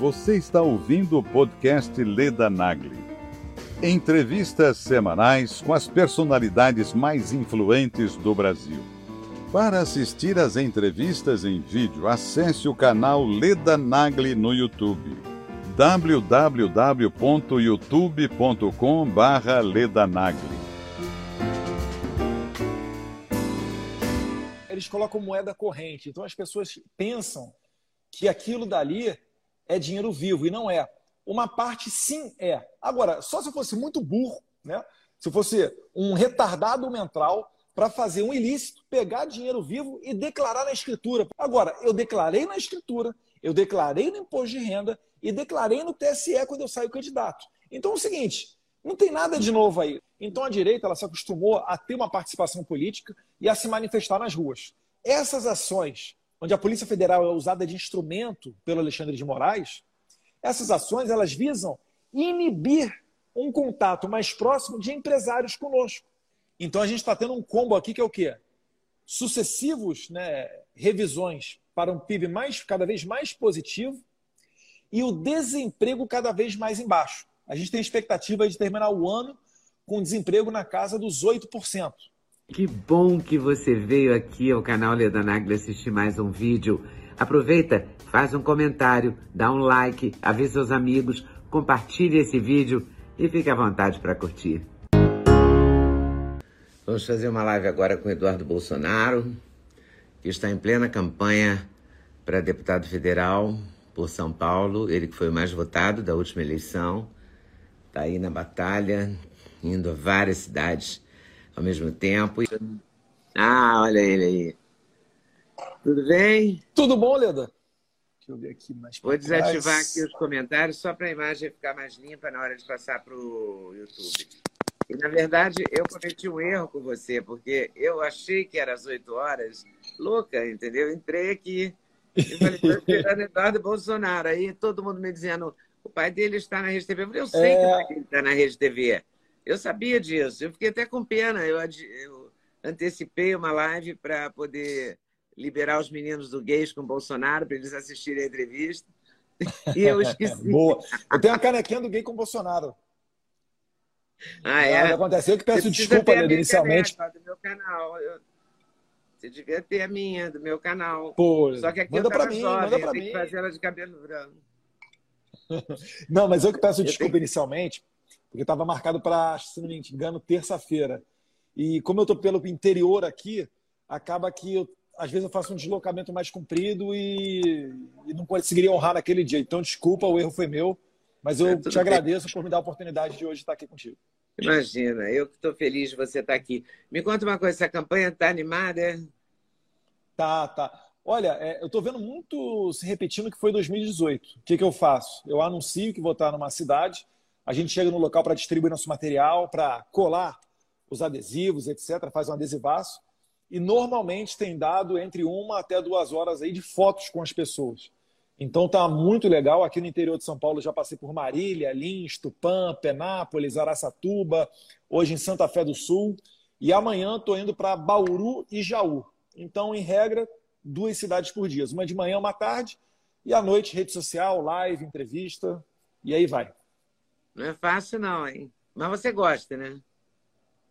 Você está ouvindo o podcast Leda Nagli. Entrevistas semanais com as personalidades mais influentes do Brasil. Para assistir às entrevistas em vídeo, acesse o canal Leda Nagli no YouTube. www.youtube.com/ledanagli. Eles colocam moeda corrente, então as pessoas pensam que aquilo dali é dinheiro vivo e não é. Uma parte sim é. Agora, só se eu fosse muito burro, né? Se eu fosse um retardado mental para fazer um ilícito, pegar dinheiro vivo e declarar na escritura. Agora, eu declarei na escritura, eu declarei no imposto de renda e declarei no TSE quando eu saio candidato. Então é o seguinte, não tem nada de novo aí. Então a direita ela se acostumou a ter uma participação política e a se manifestar nas ruas. Essas ações onde a Polícia Federal é usada de instrumento pelo Alexandre de Moraes, essas ações elas visam inibir um contato mais próximo de empresários conosco. Então a gente está tendo um combo aqui que é o quê? Sucessivos né, revisões para um PIB mais, cada vez mais positivo e o desemprego cada vez mais embaixo. A gente tem expectativa de terminar o ano com desemprego na casa dos 8%. Que bom que você veio aqui ao canal Leda Nagli assistir mais um vídeo. Aproveita, faz um comentário, dá um like, avisa seus amigos, compartilhe esse vídeo e fique à vontade para curtir. Vamos fazer uma live agora com Eduardo Bolsonaro, que está em plena campanha para deputado federal por São Paulo, ele que foi o mais votado da última eleição, está aí na batalha, indo a várias cidades ao mesmo tempo. Ah, olha ele aí. Tudo bem? Tudo bom, Leda? Deixa eu ver aqui mais Vou desativar trás. aqui os comentários só para a imagem ficar mais limpa na hora de passar para o YouTube. E, na verdade, eu cometi um erro com você, porque eu achei que era às 8 horas, louca, entendeu? Entrei aqui e falei, estou esperando Eduardo Bolsonaro. Aí todo mundo me dizendo, o pai dele está na Rede TV. Eu falei, eu sei é... que o pai dele está na Rede TV. Eu sabia disso, eu fiquei até com pena. Eu, eu antecipei uma live para poder liberar os meninos do Gays com Bolsonaro, para eles assistirem a entrevista. E eu esqueci. Boa. Eu tenho uma canequinha do gay com Bolsonaro. Ah, é? Aconteceu que peço desculpa né, inicialmente. do meu canal. Eu... Você devia ter a minha, do meu canal. Pô, Só que aqui manda eu para mim, jovem, manda para mim. fazer ela de cabelo branco. Não, mas eu que peço eu desculpa tenho... inicialmente, porque estava marcado para, se não me engano, terça-feira. E como eu estou pelo interior aqui, acaba que eu, às vezes eu faço um deslocamento mais comprido e, e não conseguiria honrar naquele dia. Então, desculpa, o erro foi meu, mas eu é, te agradeço por me dar a oportunidade de hoje estar aqui contigo. Imagina, eu que estou feliz de você estar aqui. Me conta uma coisa, essa campanha está animada? É? Tá, tá. Olha, é, eu estou vendo muito se repetindo que foi 2018. O que, que eu faço? Eu anuncio que vou estar numa cidade, a gente chega no local para distribuir nosso material, para colar os adesivos, etc., faz um adesivaço. E normalmente tem dado entre uma até duas horas aí de fotos com as pessoas. Então tá muito legal. Aqui no interior de São Paulo já passei por Marília, Lins, Tupã, Penápolis, Araçatuba, hoje em Santa Fé do Sul. E amanhã estou indo para Bauru e Jaú. Então, em regra, duas cidades por dia. Uma de manhã, uma tarde. E à noite, rede social, live, entrevista. E aí vai. Não é fácil, não, hein? Mas você gosta, né?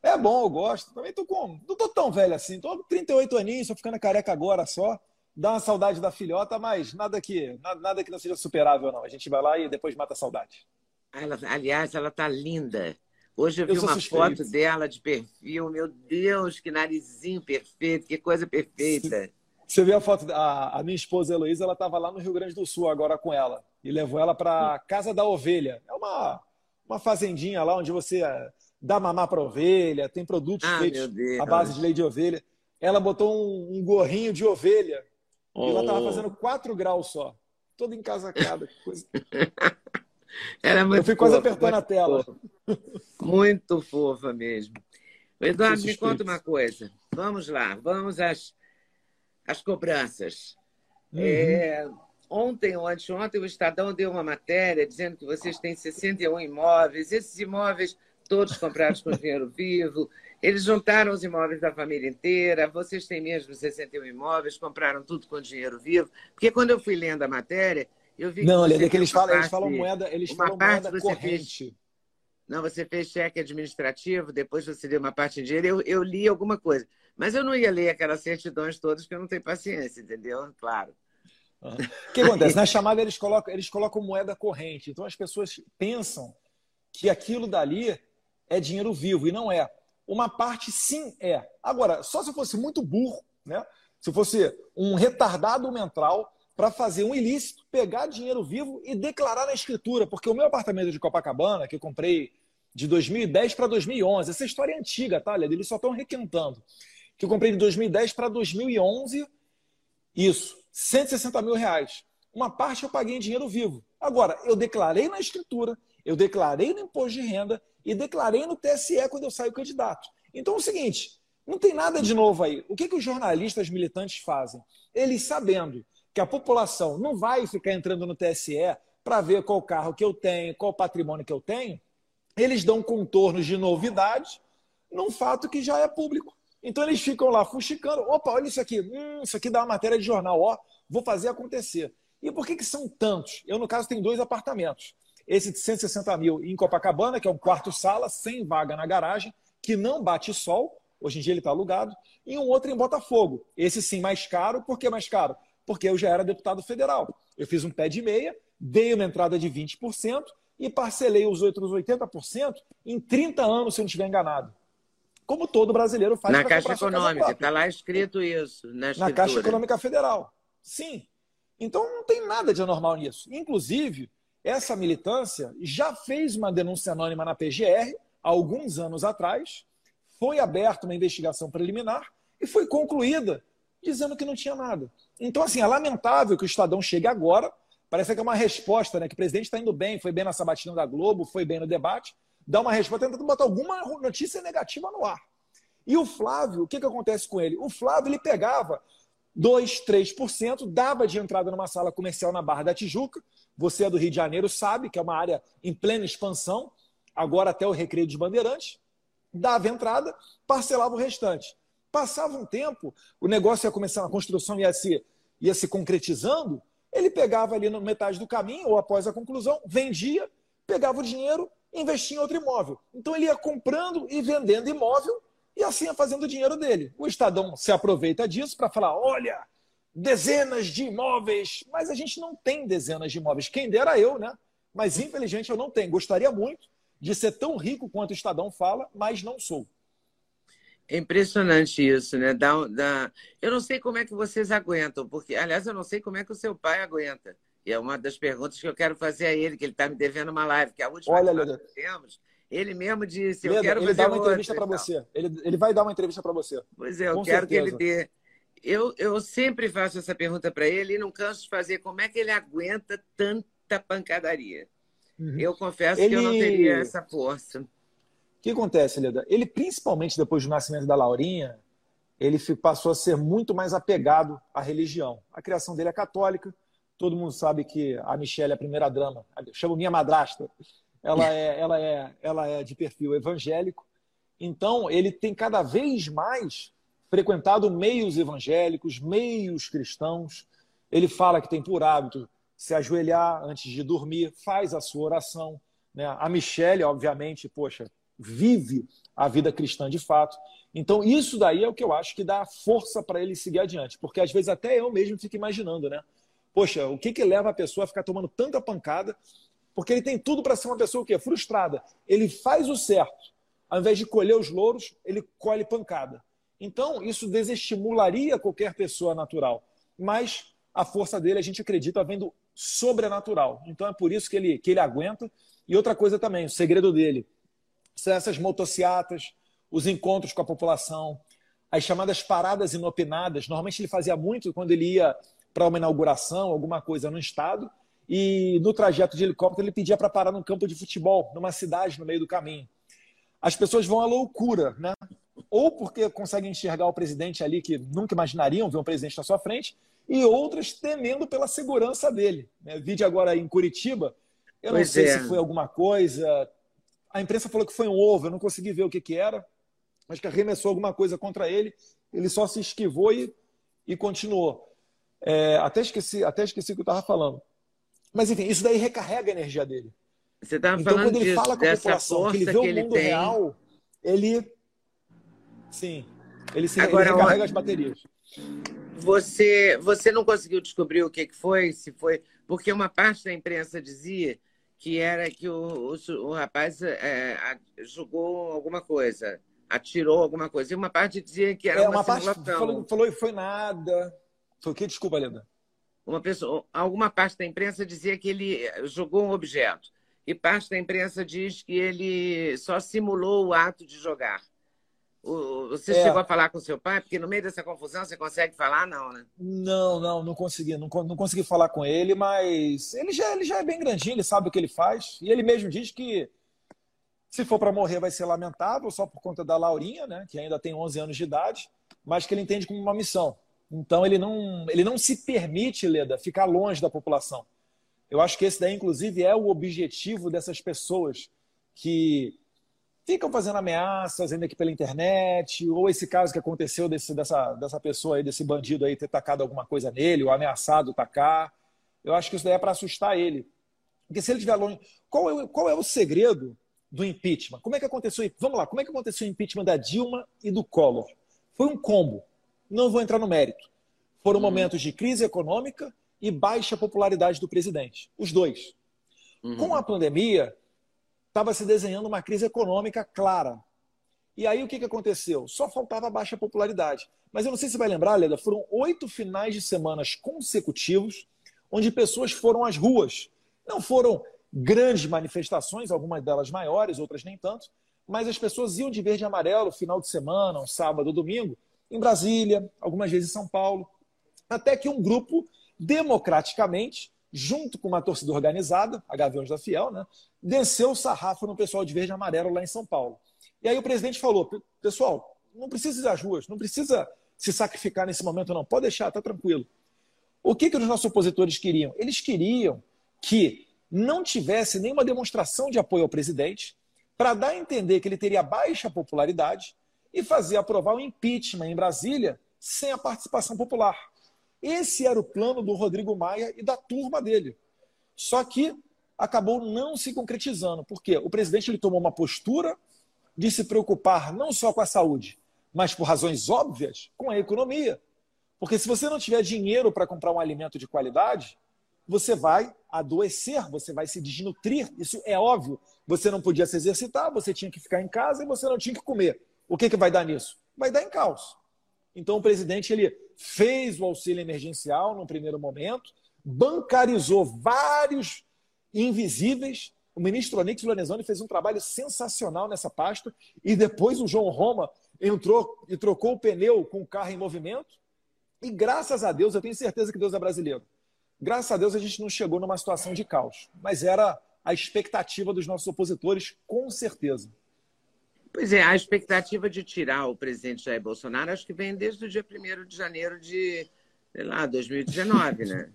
É bom, eu gosto. Também tô com. Não tô tão velho assim. Tô com 38 aninhos, tô ficando careca agora só. Dá uma saudade da filhota, mas nada que, nada, nada que não seja superável, não. A gente vai lá e depois mata a saudade. Ela, aliás, ela tá linda. Hoje eu vi eu uma suspeito. foto dela de perfil. Meu Deus, que narizinho perfeito, que coisa perfeita. Você viu a foto? A, a minha esposa Heloísa, ela estava lá no Rio Grande do Sul agora com ela. E levou ela para Casa da Ovelha. É uma, uma fazendinha lá onde você eh, dá mamar para ovelha, tem produtos ah, feitos à base de leite de ovelha. Ela botou um, um gorrinho de ovelha oh. e ela estava fazendo 4 graus só. Toda encasacada. Coisa... Era muito Eu fui quase apertando a tela. Fofa. Muito fofa mesmo. Eduardo, me conta uma coisa. Vamos lá, vamos às, às cobranças. Uhum. É, Ontem ou anteontem, o Estadão deu uma matéria dizendo que vocês têm 61 imóveis. Esses imóveis, todos comprados com dinheiro vivo. Eles juntaram os imóveis da família inteira. Vocês têm mesmo 61 imóveis, compraram tudo com dinheiro vivo. Porque quando eu fui lendo a matéria, não, Leda, é que eles falam, parte, eles falam moeda, eles falam moeda corrente. Fez, não, você fez cheque administrativo, depois você deu uma parte de dinheiro. Eu, eu li alguma coisa. Mas eu não ia ler aquelas certidões todas, porque eu não tenho paciência, entendeu? Claro. O que acontece? Na chamada eles colocam, eles colocam moeda corrente. Então as pessoas pensam que aquilo dali é dinheiro vivo e não é. Uma parte sim é. Agora, só se fosse muito burro, né? Se fosse um retardado mental para fazer um ilícito, pegar dinheiro vivo e declarar na escritura, porque o meu apartamento de Copacabana, que eu comprei de 2010 para 2011, essa história é antiga, tá? Eles só estão requentando. Que eu comprei de 2010 para 2011, isso, 160 mil reais. Uma parte eu paguei em dinheiro vivo. Agora, eu declarei na escritura, eu declarei no imposto de renda e declarei no TSE quando eu saio candidato. Então é o seguinte, não tem nada de novo aí. O que, que os jornalistas militantes fazem? Eles sabendo que a população não vai ficar entrando no TSE para ver qual carro que eu tenho, qual patrimônio que eu tenho, eles dão contornos de novidade num fato que já é público. Então eles ficam lá fuxicando. Opa, olha isso aqui. Hum, isso aqui dá uma matéria de jornal. Ó, vou fazer acontecer. E por que, que são tantos? Eu, no caso, tenho dois apartamentos. Esse de 160 mil em Copacabana, que é um quarto-sala, sem vaga na garagem, que não bate sol. Hoje em dia ele está alugado. E um outro em Botafogo. Esse sim mais caro. Por que mais caro? Porque eu já era deputado federal. Eu fiz um pé de meia, dei uma entrada de 20% e parcelei os outros 80% em 30 anos, se eu não estiver enganado como todo brasileiro faz. Na Caixa Econômica, está lá escrito isso. Na, na Caixa Econômica Federal. Sim. Então não tem nada de anormal nisso. Inclusive, essa militância já fez uma denúncia anônima na PGR alguns anos atrás, foi aberta uma investigação preliminar e foi concluída dizendo que não tinha nada. Então, assim, é lamentável que o Estadão chegue agora, parece que é uma resposta, né? Que o presidente está indo bem, foi bem na sabatina da Globo, foi bem no debate, dá uma resposta tentando botar alguma notícia negativa no ar. E o Flávio, o que, que acontece com ele? O Flávio ele pegava 2, 3%, dava de entrada numa sala comercial na Barra da Tijuca. Você é do Rio de Janeiro, sabe que é uma área em plena expansão, agora até o Recreio dos Bandeirantes. Dava entrada, parcelava o restante. Passava um tempo, o negócio ia começando, a construção ia se, ia se concretizando, ele pegava ali na metade do caminho, ou após a conclusão, vendia, pegava o dinheiro investir em outro imóvel. Então ele ia comprando e vendendo imóvel e assim ia fazendo o dinheiro dele. O Estadão se aproveita disso para falar: olha, dezenas de imóveis, mas a gente não tem dezenas de imóveis. Quem dera eu, né? Mas infelizmente eu não tenho. Gostaria muito de ser tão rico quanto o Estadão fala, mas não sou. É impressionante isso, né? Dá... Eu não sei como é que vocês aguentam, porque, aliás, eu não sei como é que o seu pai aguenta. E é uma das perguntas que eu quero fazer a ele, que ele está me devendo uma live, que a última Olha, que nós fizemos, ele mesmo disse, Leda, eu quero ele fazer dá uma entrevista para você. Ele, ele vai dar uma entrevista para você. Pois é, eu Com quero certeza. que ele dê. Eu, eu sempre faço essa pergunta para ele e não canso de fazer. Como é que ele aguenta tanta pancadaria? Uhum. Eu confesso ele... que eu não teria essa força. O que acontece, Leda? Ele, principalmente depois do nascimento da Laurinha, ele passou a ser muito mais apegado à religião. A criação dele é católica, Todo mundo sabe que a Michelle é a primeira drama. Eu chamo minha madrasta. Ela é, ela é, ela é de perfil evangélico. Então, ele tem cada vez mais frequentado meios evangélicos, meios cristãos. Ele fala que tem por hábito se ajoelhar antes de dormir, faz a sua oração. Né? A Michelle, obviamente, poxa, vive a vida cristã de fato. Então, isso daí é o que eu acho que dá força para ele seguir adiante. Porque às vezes até eu mesmo fico imaginando, né? Poxa, o que, que leva a pessoa a ficar tomando tanta pancada? Porque ele tem tudo para ser uma pessoa o quê? frustrada. Ele faz o certo. Ao invés de colher os louros, ele colhe pancada. Então, isso desestimularia qualquer pessoa natural. Mas a força dele, a gente acredita, vendo sobrenatural. Então, é por isso que ele, que ele aguenta. E outra coisa também, o segredo dele são essas motociatas, os encontros com a população, as chamadas paradas inopinadas. Normalmente ele fazia muito quando ele ia para uma inauguração, alguma coisa no estado, e no trajeto de helicóptero ele pedia para parar num campo de futebol, numa cidade no meio do caminho. As pessoas vão à loucura, né? Ou porque conseguem enxergar o presidente ali que nunca imaginariam ver um presidente na sua frente, e outras temendo pela segurança dele. Né? Vídeo agora em Curitiba, eu pois não sei é. se foi alguma coisa. A imprensa falou que foi um ovo, eu não consegui ver o que, que era, mas que arremessou alguma coisa contra ele. Ele só se esquivou e, e continuou. É, até, esqueci, até esqueci o que eu estava falando. Mas enfim, isso daí recarrega a energia dele. Você estava então, falando quando ele disso, fala com a população, que ele vê o mundo tem. real, ele. Sim. Ele, se, Agora, ele recarrega as baterias. Você, você não conseguiu descobrir o que, que foi? Se foi. Porque uma parte da imprensa dizia que era que o, o, o rapaz é, jogou alguma coisa, atirou alguma coisa. E uma parte dizia que era é, uma, uma simulação. parte falou, falou que foi nada. Foi o que? Desculpa, Leda. Uma pessoa, alguma parte da imprensa dizia que ele jogou um objeto. E parte da imprensa diz que ele só simulou o ato de jogar. Você é. chegou a falar com seu pai? Porque no meio dessa confusão você consegue falar, não, né? Não, não, não consegui. Não, não consegui falar com ele, mas ele já, ele já é bem grandinho, ele sabe o que ele faz. E ele mesmo diz que se for para morrer vai ser lamentável, só por conta da Laurinha, né? Que ainda tem 11 anos de idade, mas que ele entende como uma missão. Então ele não, ele não se permite, Leda, ficar longe da população. Eu acho que esse daí, inclusive, é o objetivo dessas pessoas que ficam fazendo ameaças ainda aqui pela internet, ou esse caso que aconteceu desse, dessa, dessa pessoa aí, desse bandido aí ter tacado alguma coisa nele, ou ameaçado tacar. Eu acho que isso daí é para assustar ele. Porque se ele estiver longe. Qual é, qual é o segredo do impeachment? Como é que aconteceu? Vamos lá, como é que aconteceu o impeachment da Dilma e do Collor? Foi um combo. Não vou entrar no mérito. Foram uhum. momentos de crise econômica e baixa popularidade do presidente. Os dois. Uhum. Com a pandemia, estava se desenhando uma crise econômica clara. E aí o que, que aconteceu? Só faltava baixa popularidade. Mas eu não sei se você vai lembrar, Leda, foram oito finais de semanas consecutivos onde pessoas foram às ruas. Não foram grandes manifestações, algumas delas maiores, outras nem tanto, mas as pessoas iam de verde e amarelo final de semana, um sábado, domingo, em Brasília, algumas vezes em São Paulo, até que um grupo democraticamente junto com uma torcida organizada, a Gaviões da Fiel, né, desceu o sarrafo no pessoal de verde e amarelo lá em São Paulo. E aí o presidente falou: pessoal, não precisa ir às ruas, não precisa se sacrificar nesse momento, não. Pode deixar, tá tranquilo. O que, que os nossos opositores queriam? Eles queriam que não tivesse nenhuma demonstração de apoio ao presidente, para dar a entender que ele teria baixa popularidade e fazer aprovar o impeachment em Brasília sem a participação popular. Esse era o plano do Rodrigo Maia e da turma dele. Só que acabou não se concretizando, porque o presidente ele tomou uma postura de se preocupar não só com a saúde, mas por razões óbvias com a economia. Porque se você não tiver dinheiro para comprar um alimento de qualidade, você vai adoecer, você vai se desnutrir. Isso é óbvio. Você não podia se exercitar, você tinha que ficar em casa e você não tinha que comer. O que, que vai dar nisso? Vai dar em caos. Então o presidente ele fez o auxílio emergencial no primeiro momento, bancarizou vários invisíveis. O ministro Onix Lorenzoni fez um trabalho sensacional nessa pasta e depois o João Roma entrou e trocou o pneu com o carro em movimento. E graças a Deus, eu tenho certeza que Deus é brasileiro. Graças a Deus a gente não chegou numa situação de caos, mas era a expectativa dos nossos opositores, com certeza. Pois é, a expectativa de tirar o presidente Jair Bolsonaro acho que vem desde o dia 1 de janeiro de, sei lá, 2019, né?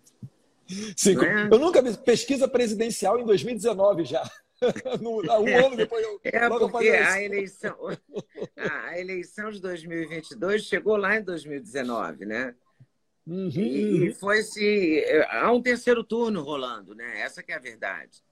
Sim, é? eu nunca vi pesquisa presidencial em 2019 já. no, um é, ano depois eu, É porque a eleição, a eleição de 2022 chegou lá em 2019, né? Uhum. E foi se há um terceiro turno rolando, né? Essa que é a verdade.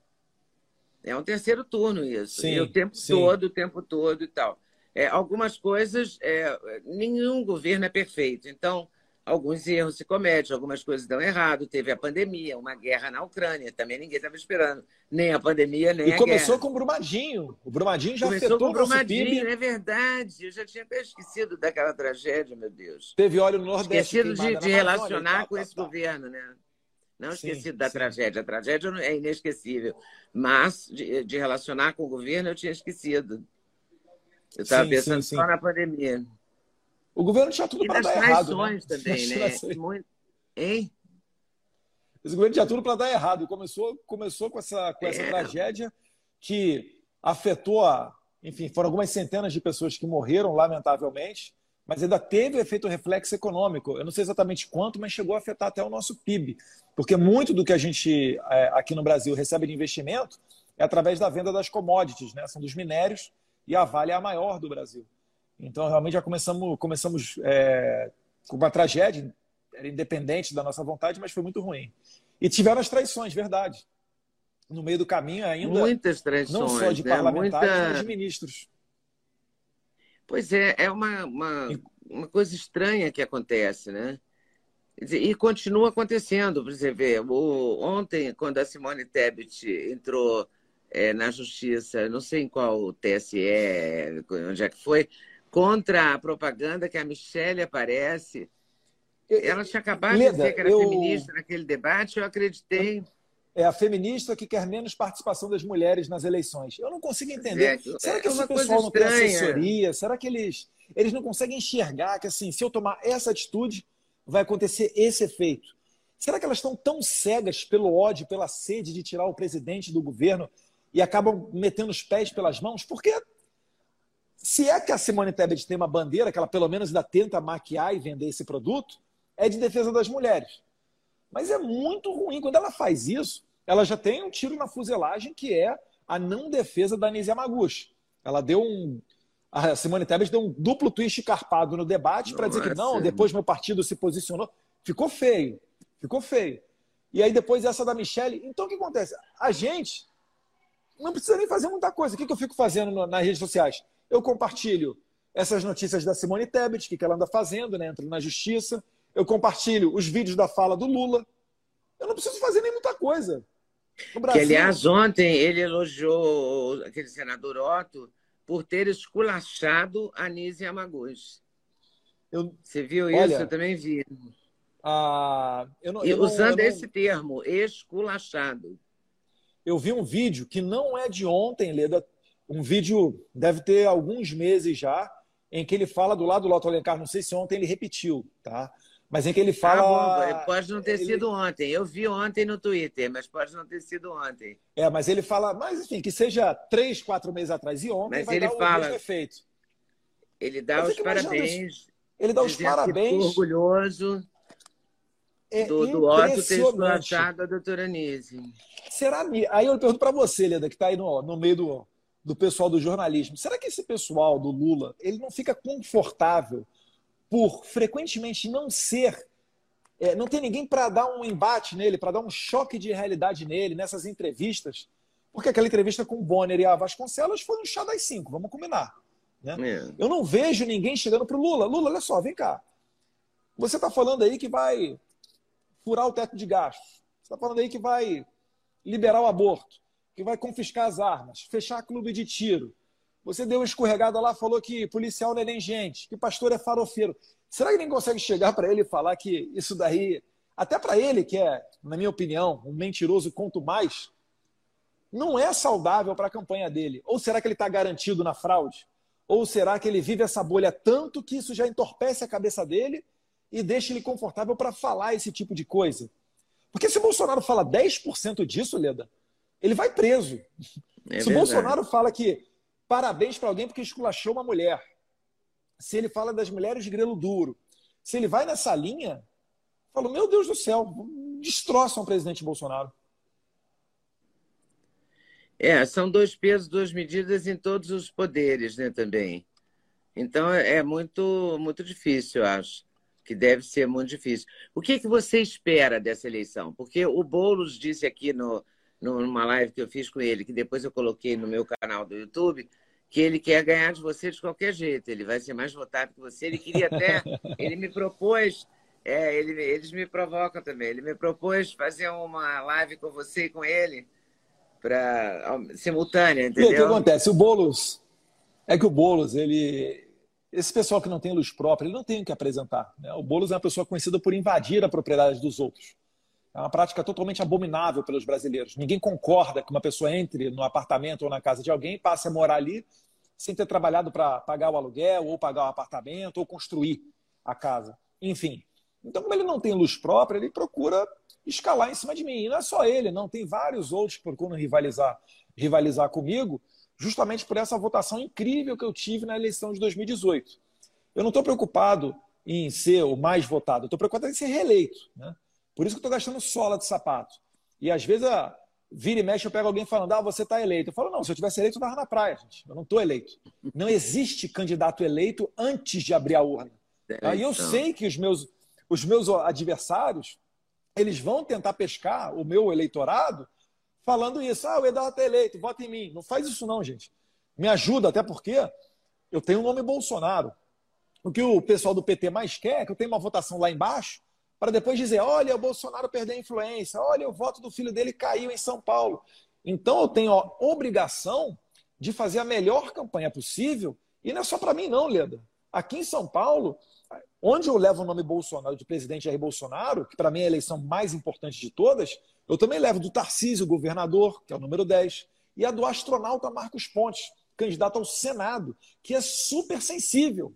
É um terceiro turno isso. Sim, e o tempo sim. todo, o tempo todo e tal. É, algumas coisas, é, nenhum governo é perfeito. Então, alguns erros se cometem, algumas coisas dão errado. Teve a pandemia, uma guerra na Ucrânia, também ninguém estava esperando. Nem a pandemia, nem e a guerra. E começou com o Brumadinho. O Brumadinho já começou afetou com o Brumadinho, é verdade. Eu já tinha até esquecido daquela tragédia, meu Deus. Teve óleo no Nordeste. Esquecido de, de relacionar tá, com tá, esse tá. governo, né? Não esquecido sim, da sim. tragédia. A tragédia é inesquecível. Mas de, de, relacionar com o governo eu tinha esquecido. Eu estava pensando sim, só na pandemia. O governo tinha tudo para dar errado. Né? também, né? Muito... Hein? Esse governo tinha tudo para dar errado. Começou, começou com essa, com essa é. tragédia que afetou a. Enfim, foram algumas centenas de pessoas que morreram, lamentavelmente mas ainda teve efeito reflexo econômico. Eu não sei exatamente quanto, mas chegou a afetar até o nosso PIB. Porque muito do que a gente é, aqui no Brasil recebe de investimento é através da venda das commodities, né? são dos minérios, e a Vale é a maior do Brasil. Então, realmente, já começamos, começamos é, com uma tragédia, era independente da nossa vontade, mas foi muito ruim. E tiveram as traições, verdade. No meio do caminho ainda. Muitas traições. Não só de né? parlamentares, Muita... mas de ministros. Pois é, é uma, uma, uma coisa estranha que acontece, né? E continua acontecendo. Você vê, o, ontem, quando a Simone Tebet entrou é, na justiça, não sei em qual TSE, onde é que foi, contra a propaganda que a Michelle aparece. Ela tinha acabado Leda, de dizer que era eu... feminista naquele debate, eu acreditei. É a feminista que quer menos participação das mulheres nas eleições. Eu não consigo entender. É, Será que é esse pessoal não tem assessoria? Será que eles, eles não conseguem enxergar que, assim, se eu tomar essa atitude, vai acontecer esse efeito? Será que elas estão tão cegas pelo ódio, pela sede de tirar o presidente do governo e acabam metendo os pés pelas mãos? Porque se é que a Simone Tebet tem uma bandeira que ela pelo menos ainda tenta maquiar e vender esse produto, é de defesa das mulheres. Mas é muito ruim. Quando ela faz isso, ela já tem um tiro na fuselagem que é a não defesa da Anísia Yamaguchi. Ela deu um, a Simone Tebet deu um duplo twist carpado no debate para dizer que não, depois meu partido se posicionou. Ficou feio, ficou feio. E aí depois essa da Michelle. Então o que acontece? A gente não precisa nem fazer muita coisa. O que, eu fico fazendo nas redes sociais? Eu compartilho essas notícias da Simone Tebet, o que ela anda fazendo, né? entra na justiça. Eu compartilho os vídeos da fala do Lula. Eu não preciso fazer nem muita coisa. Brasil... Que, aliás, ontem ele elogiou aquele senador Otto por ter esculachado a Nise Yamaguchi. Eu... Você viu Olha, isso? Eu também vi. Ah, eu não, eu usando não, esse termo, esculachado. Eu vi um vídeo que não é de ontem, Leda. Um vídeo deve ter alguns meses já, em que ele fala do lado do Loto Alencar. Não sei se ontem ele repetiu, tá? Mas em que ele fala. Ah, bom, pode não ter ele... sido ontem. Eu vi ontem no Twitter, mas pode não ter sido ontem. É, mas ele fala, mas enfim, que seja três, quatro meses atrás e ontem mas vai ele dar fala... o mesmo efeito. Ele dá os parabéns. Ele dá os parabéns. orgulhoso é do, do Otto ter esculachado a doutora Nise. Será? Aí eu pergunto para você, Leda, que está aí no, no meio do, do pessoal do jornalismo. Será que esse pessoal do Lula ele não fica confortável por frequentemente não ser, é, não ter ninguém para dar um embate nele, para dar um choque de realidade nele, nessas entrevistas. Porque aquela entrevista com o Bonner e a Vasconcelos foi um chá das cinco, vamos combinar. Né? É. Eu não vejo ninguém chegando para o Lula. Lula, olha só, vem cá. Você está falando aí que vai furar o teto de gastos. Você está falando aí que vai liberar o aborto, que vai confiscar as armas, fechar clube de tiro, você deu uma escorregada lá, falou que policial não é nem gente, que pastor é farofeiro. Será que nem consegue chegar para ele e falar que isso daí, até para ele, que é, na minha opinião, um mentiroso quanto mais, não é saudável para a campanha dele? Ou será que ele está garantido na fraude? Ou será que ele vive essa bolha tanto que isso já entorpece a cabeça dele e deixa ele confortável para falar esse tipo de coisa? Porque se o Bolsonaro fala 10% disso, Leda, ele vai preso. É se o Bolsonaro fala que parabéns para alguém porque esculachou uma mulher. Se ele fala das mulheres de grelo duro, se ele vai nessa linha, falo, meu Deus do céu, destroçam o presidente Bolsonaro. É, são dois pesos, duas medidas em todos os poderes, né, também. Então é muito, muito difícil, eu acho, que deve ser muito difícil. O que, que você espera dessa eleição? Porque o Boulos disse aqui no, numa live que eu fiz com ele, que depois eu coloquei no meu canal do YouTube, que ele quer ganhar de você de qualquer jeito. Ele vai ser mais votado que você. Ele queria até. ele me propôs. É, ele, eles me provocam também. Ele me propôs fazer uma live com você e com ele para simultânea, entendeu? E o que acontece? O Boulos é que o Boulos, ele esse pessoal que não tem luz própria, ele não tem o que apresentar. Né? O Boulos é uma pessoa conhecida por invadir a propriedade dos outros. É uma prática totalmente abominável pelos brasileiros. Ninguém concorda que uma pessoa entre no apartamento ou na casa de alguém passe a morar ali sem ter trabalhado para pagar o aluguel, ou pagar o apartamento, ou construir a casa. Enfim. Então, como ele não tem luz própria, ele procura escalar em cima de mim. E não é só ele, não. Tem vários outros que procuram rivalizar, rivalizar comigo, justamente por essa votação incrível que eu tive na eleição de 2018. Eu não estou preocupado em ser o mais votado, estou preocupado em ser reeleito. Né? Por isso que eu estou gastando sola de sapato. E às vezes, ah, vira e mexe, eu pego alguém falando, ah, você está eleito. Eu falo, não, se eu tivesse eleito, eu estava na praia, gente. Eu não estou eleito. Não existe candidato eleito antes de abrir a urna. É, Aí eu então. sei que os meus, os meus adversários eles vão tentar pescar o meu eleitorado falando isso. Ah, o Eduardo está eleito, vota em mim. Não faz isso não, gente. Me ajuda, até porque eu tenho o nome Bolsonaro. O que o pessoal do PT mais quer é que eu tenha uma votação lá embaixo para depois dizer, olha, o Bolsonaro perdeu a influência, olha, o voto do filho dele caiu em São Paulo. Então eu tenho a obrigação de fazer a melhor campanha possível, e não é só para mim não, Leda. Aqui em São Paulo, onde eu levo o nome Bolsonaro, de presidente Jair Bolsonaro, que para mim é a eleição mais importante de todas, eu também levo do Tarcísio, governador, que é o número 10, e a do astronauta Marcos Pontes, candidato ao Senado, que é super sensível.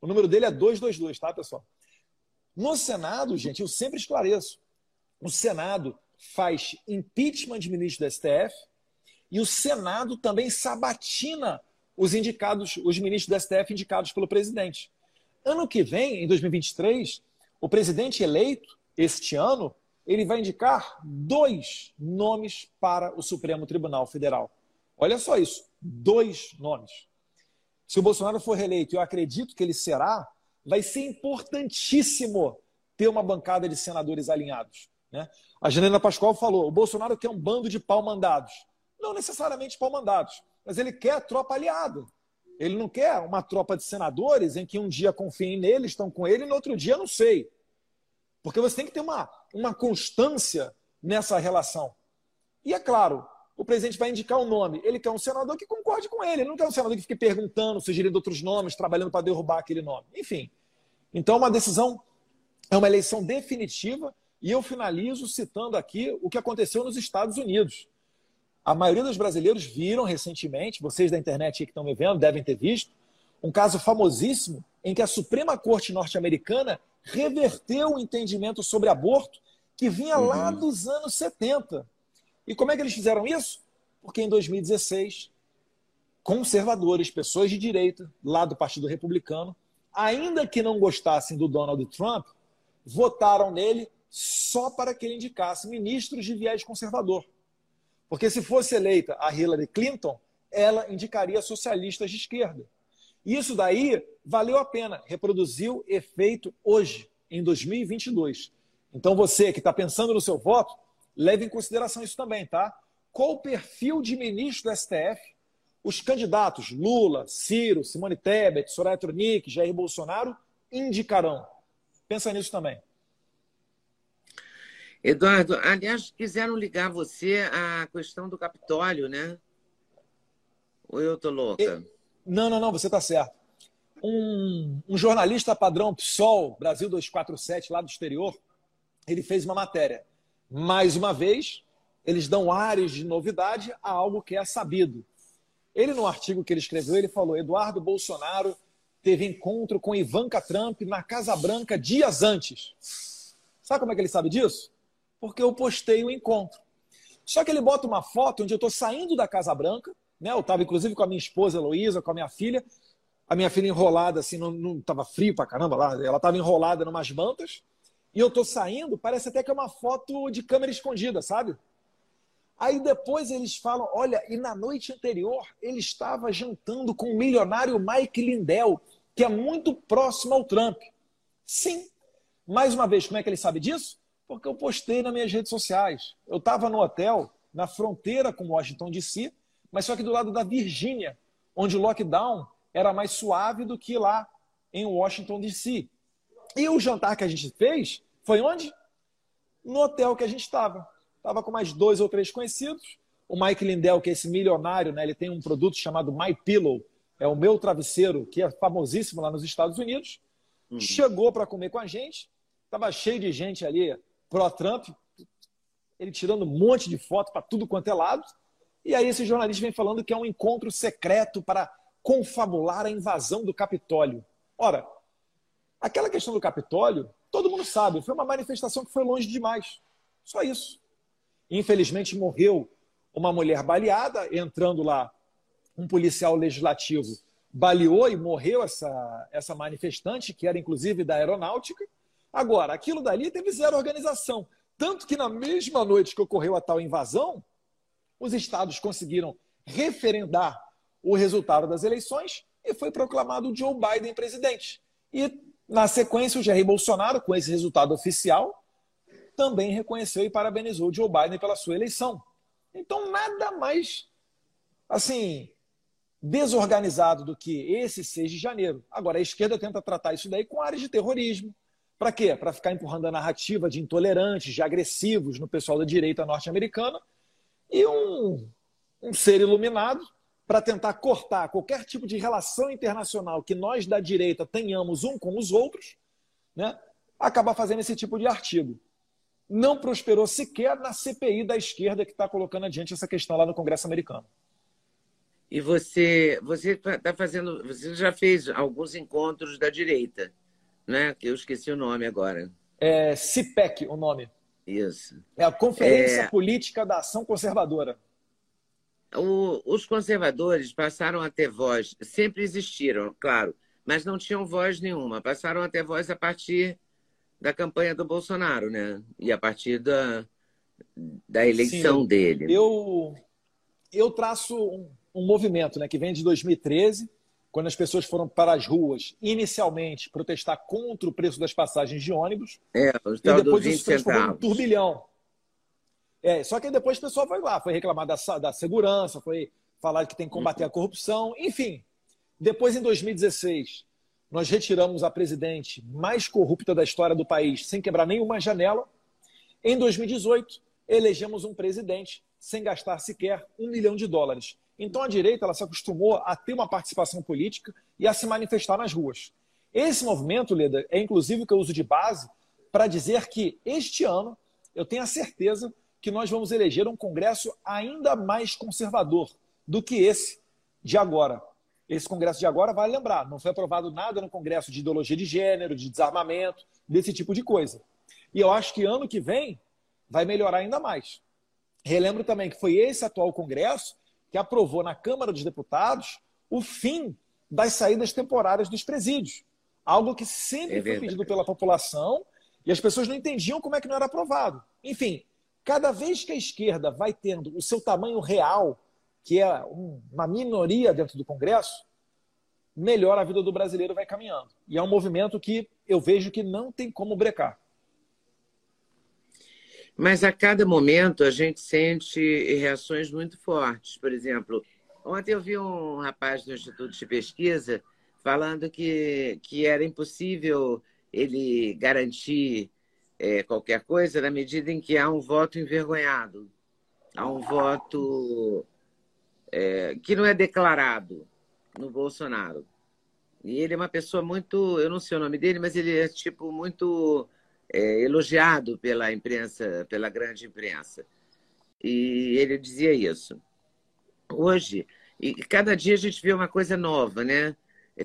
O número dele é 222, tá, pessoal? No Senado, gente, eu sempre esclareço. O Senado faz impeachment de ministro do STF e o Senado também sabatina os indicados, os ministros do STF indicados pelo presidente. Ano que vem, em 2023, o presidente eleito este ano, ele vai indicar dois nomes para o Supremo Tribunal Federal. Olha só isso, dois nomes. Se o Bolsonaro for reeleito, eu acredito que ele será, vai ser importantíssimo ter uma bancada de senadores alinhados. Né? A Janela Pascoal falou: o Bolsonaro quer um bando de pau-mandados. Não necessariamente pau-mandados, mas ele quer tropa aliada. Ele não quer uma tropa de senadores em que um dia confiem nele, estão com ele, e no outro dia não sei. Porque você tem que ter uma, uma constância nessa relação. E é claro, o presidente vai indicar um nome. Ele quer um senador que concorde com ele. Ele não quer um senador que fique perguntando, sugerindo outros nomes, trabalhando para derrubar aquele nome. Enfim. Então, uma decisão, é uma eleição definitiva. E eu finalizo citando aqui o que aconteceu nos Estados Unidos. A maioria dos brasileiros viram recentemente, vocês da internet que estão me vendo devem ter visto, um caso famosíssimo em que a Suprema Corte norte-americana reverteu o entendimento sobre aborto que vinha uhum. lá dos anos 70. E como é que eles fizeram isso? Porque em 2016, conservadores, pessoas de direita, lá do Partido Republicano, ainda que não gostassem do Donald Trump, votaram nele só para que ele indicasse ministros de viés conservador. Porque se fosse eleita a Hillary Clinton, ela indicaria socialistas de esquerda. Isso daí valeu a pena, reproduziu efeito hoje, em 2022. Então você que está pensando no seu voto, leve em consideração isso também, tá? Qual o perfil de ministro do STF os candidatos Lula, Ciro, Simone Tebet, Soraya Tronic, Jair Bolsonaro indicarão? Pensa nisso também. Eduardo, aliás, quiseram ligar você à questão do Capitólio, né? Ou eu tô louca? Não, não, não, você está certo. Um, um, jornalista padrão PSOL, Brasil 247, lá do exterior, ele fez uma matéria mais uma vez, eles dão ares de novidade a algo que é sabido. Ele, no artigo que ele escreveu, ele falou: Eduardo Bolsonaro teve encontro com Ivanka Trump na Casa Branca dias antes. Sabe como é que ele sabe disso? Porque eu postei o encontro. Só que ele bota uma foto onde eu estou saindo da Casa Branca, né? Eu estava inclusive com a minha esposa Heloísa, com a minha filha, a minha filha enrolada assim, não estava frio pra caramba lá, ela estava enrolada em umas mantas e eu tô saindo, parece até que é uma foto de câmera escondida, sabe? Aí depois eles falam, olha, e na noite anterior ele estava jantando com o milionário Mike Lindell, que é muito próximo ao Trump. Sim. Mais uma vez, como é que ele sabe disso? Porque eu postei nas minhas redes sociais. Eu estava no hotel, na fronteira com Washington DC, mas só que do lado da Virgínia, onde o lockdown era mais suave do que lá em Washington DC. E o jantar que a gente fez foi onde? No hotel que a gente estava. Estava com mais dois ou três conhecidos. O Mike Lindell, que é esse milionário, né, ele tem um produto chamado My Pillow, é o meu travesseiro, que é famosíssimo lá nos Estados Unidos. Uhum. Chegou para comer com a gente. Estava cheio de gente ali pró-Trump, ele tirando um monte de foto para tudo quanto é lado. E aí esse jornalista vem falando que é um encontro secreto para confabular a invasão do Capitólio. Ora, aquela questão do Capitólio Todo mundo sabe, foi uma manifestação que foi longe demais. Só isso. Infelizmente morreu uma mulher baleada, entrando lá um policial legislativo baleou e morreu essa, essa manifestante, que era inclusive da aeronáutica. Agora, aquilo dali teve zero organização. Tanto que na mesma noite que ocorreu a tal invasão, os estados conseguiram referendar o resultado das eleições e foi proclamado Joe Biden presidente. E na sequência, o Jair Bolsonaro, com esse resultado oficial, também reconheceu e parabenizou Joe Biden pela sua eleição. Então, nada mais assim desorganizado do que esse 6 de janeiro. Agora, a esquerda tenta tratar isso daí com áreas de terrorismo. Para quê? Para ficar empurrando a narrativa de intolerantes, de agressivos no pessoal da direita norte-americana e um, um ser iluminado para tentar cortar qualquer tipo de relação internacional que nós da direita tenhamos um com os outros, né? acaba fazendo esse tipo de artigo não prosperou sequer na CPI da esquerda que está colocando adiante essa questão lá no Congresso americano. E você você está fazendo, você já fez alguns encontros da direita, né? Que eu esqueci o nome agora. É CIPEC o nome. Isso. É a Conferência é... Política da Ação Conservadora. O, os conservadores passaram a ter voz, sempre existiram, claro, mas não tinham voz nenhuma. Passaram a ter voz a partir da campanha do Bolsonaro, né? E a partir da, da eleição Sim, dele. Eu, eu traço um, um movimento né, que vem de 2013, quando as pessoas foram para as ruas, inicialmente, protestar contra o preço das passagens de ônibus. É, e depois isso se transformou em um turbilhão. É, só que depois o pessoal foi lá, foi reclamar da, da segurança, foi falar que tem que combater uhum. a corrupção, enfim. Depois, em 2016, nós retiramos a presidente mais corrupta da história do país sem quebrar nenhuma janela. Em 2018, elegemos um presidente sem gastar sequer um milhão de dólares. Então a direita ela se acostumou a ter uma participação política e a se manifestar nas ruas. Esse movimento, Leda, é inclusive o que eu uso de base para dizer que este ano eu tenho a certeza que nós vamos eleger um Congresso ainda mais conservador do que esse de agora. Esse Congresso de agora, vai lembrar, não foi aprovado nada no Congresso de ideologia de gênero, de desarmamento, desse tipo de coisa. E eu acho que ano que vem vai melhorar ainda mais. Relembro também que foi esse atual Congresso que aprovou na Câmara dos Deputados o fim das saídas temporárias dos presídios. Algo que sempre é foi pedido pela população e as pessoas não entendiam como é que não era aprovado. Enfim, cada vez que a esquerda vai tendo o seu tamanho real que é uma minoria dentro do Congresso, melhor a vida do brasileiro vai caminhando. E é um movimento que eu vejo que não tem como brecar. Mas a cada momento a gente sente reações muito fortes. Por exemplo, ontem eu vi um rapaz do Instituto de Pesquisa falando que, que era impossível ele garantir é, qualquer coisa na medida em que há um voto envergonhado, há um voto é, que não é declarado no Bolsonaro. E ele é uma pessoa muito, eu não sei o nome dele, mas ele é tipo muito é, elogiado pela imprensa, pela grande imprensa. E ele dizia isso. Hoje, e cada dia a gente vê uma coisa nova, né?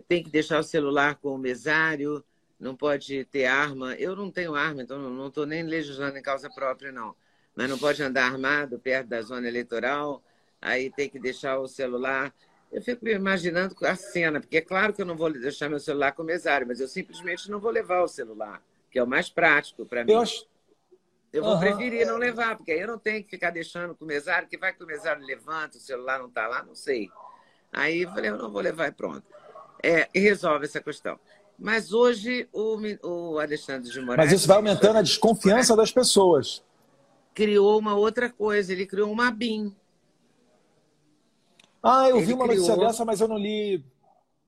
Tem que deixar o celular com o mesário, não pode ter arma. Eu não tenho arma, então não estou nem legislando em causa própria, não. Mas não pode andar armado perto da zona eleitoral aí tem que deixar o celular. Eu fico me imaginando a cena, porque é claro que eu não vou deixar meu celular com o mesário, mas eu simplesmente não vou levar o celular, que é o mais prático para mim. Eu, acho... eu vou uhum. preferir não levar, porque aí eu não tenho que ficar deixando com o mesário, que vai que o mesário levanta, o celular não está lá, não sei. Aí eu falei, eu não vou levar e pronto. É, e resolve essa questão. Mas hoje o, o Alexandre de Moraes. Mas isso vai aumentando a desconfiança das pessoas. Criou uma outra coisa, ele criou uma BIM. Ah, eu ele vi uma criou... notícia dessa, mas eu não li.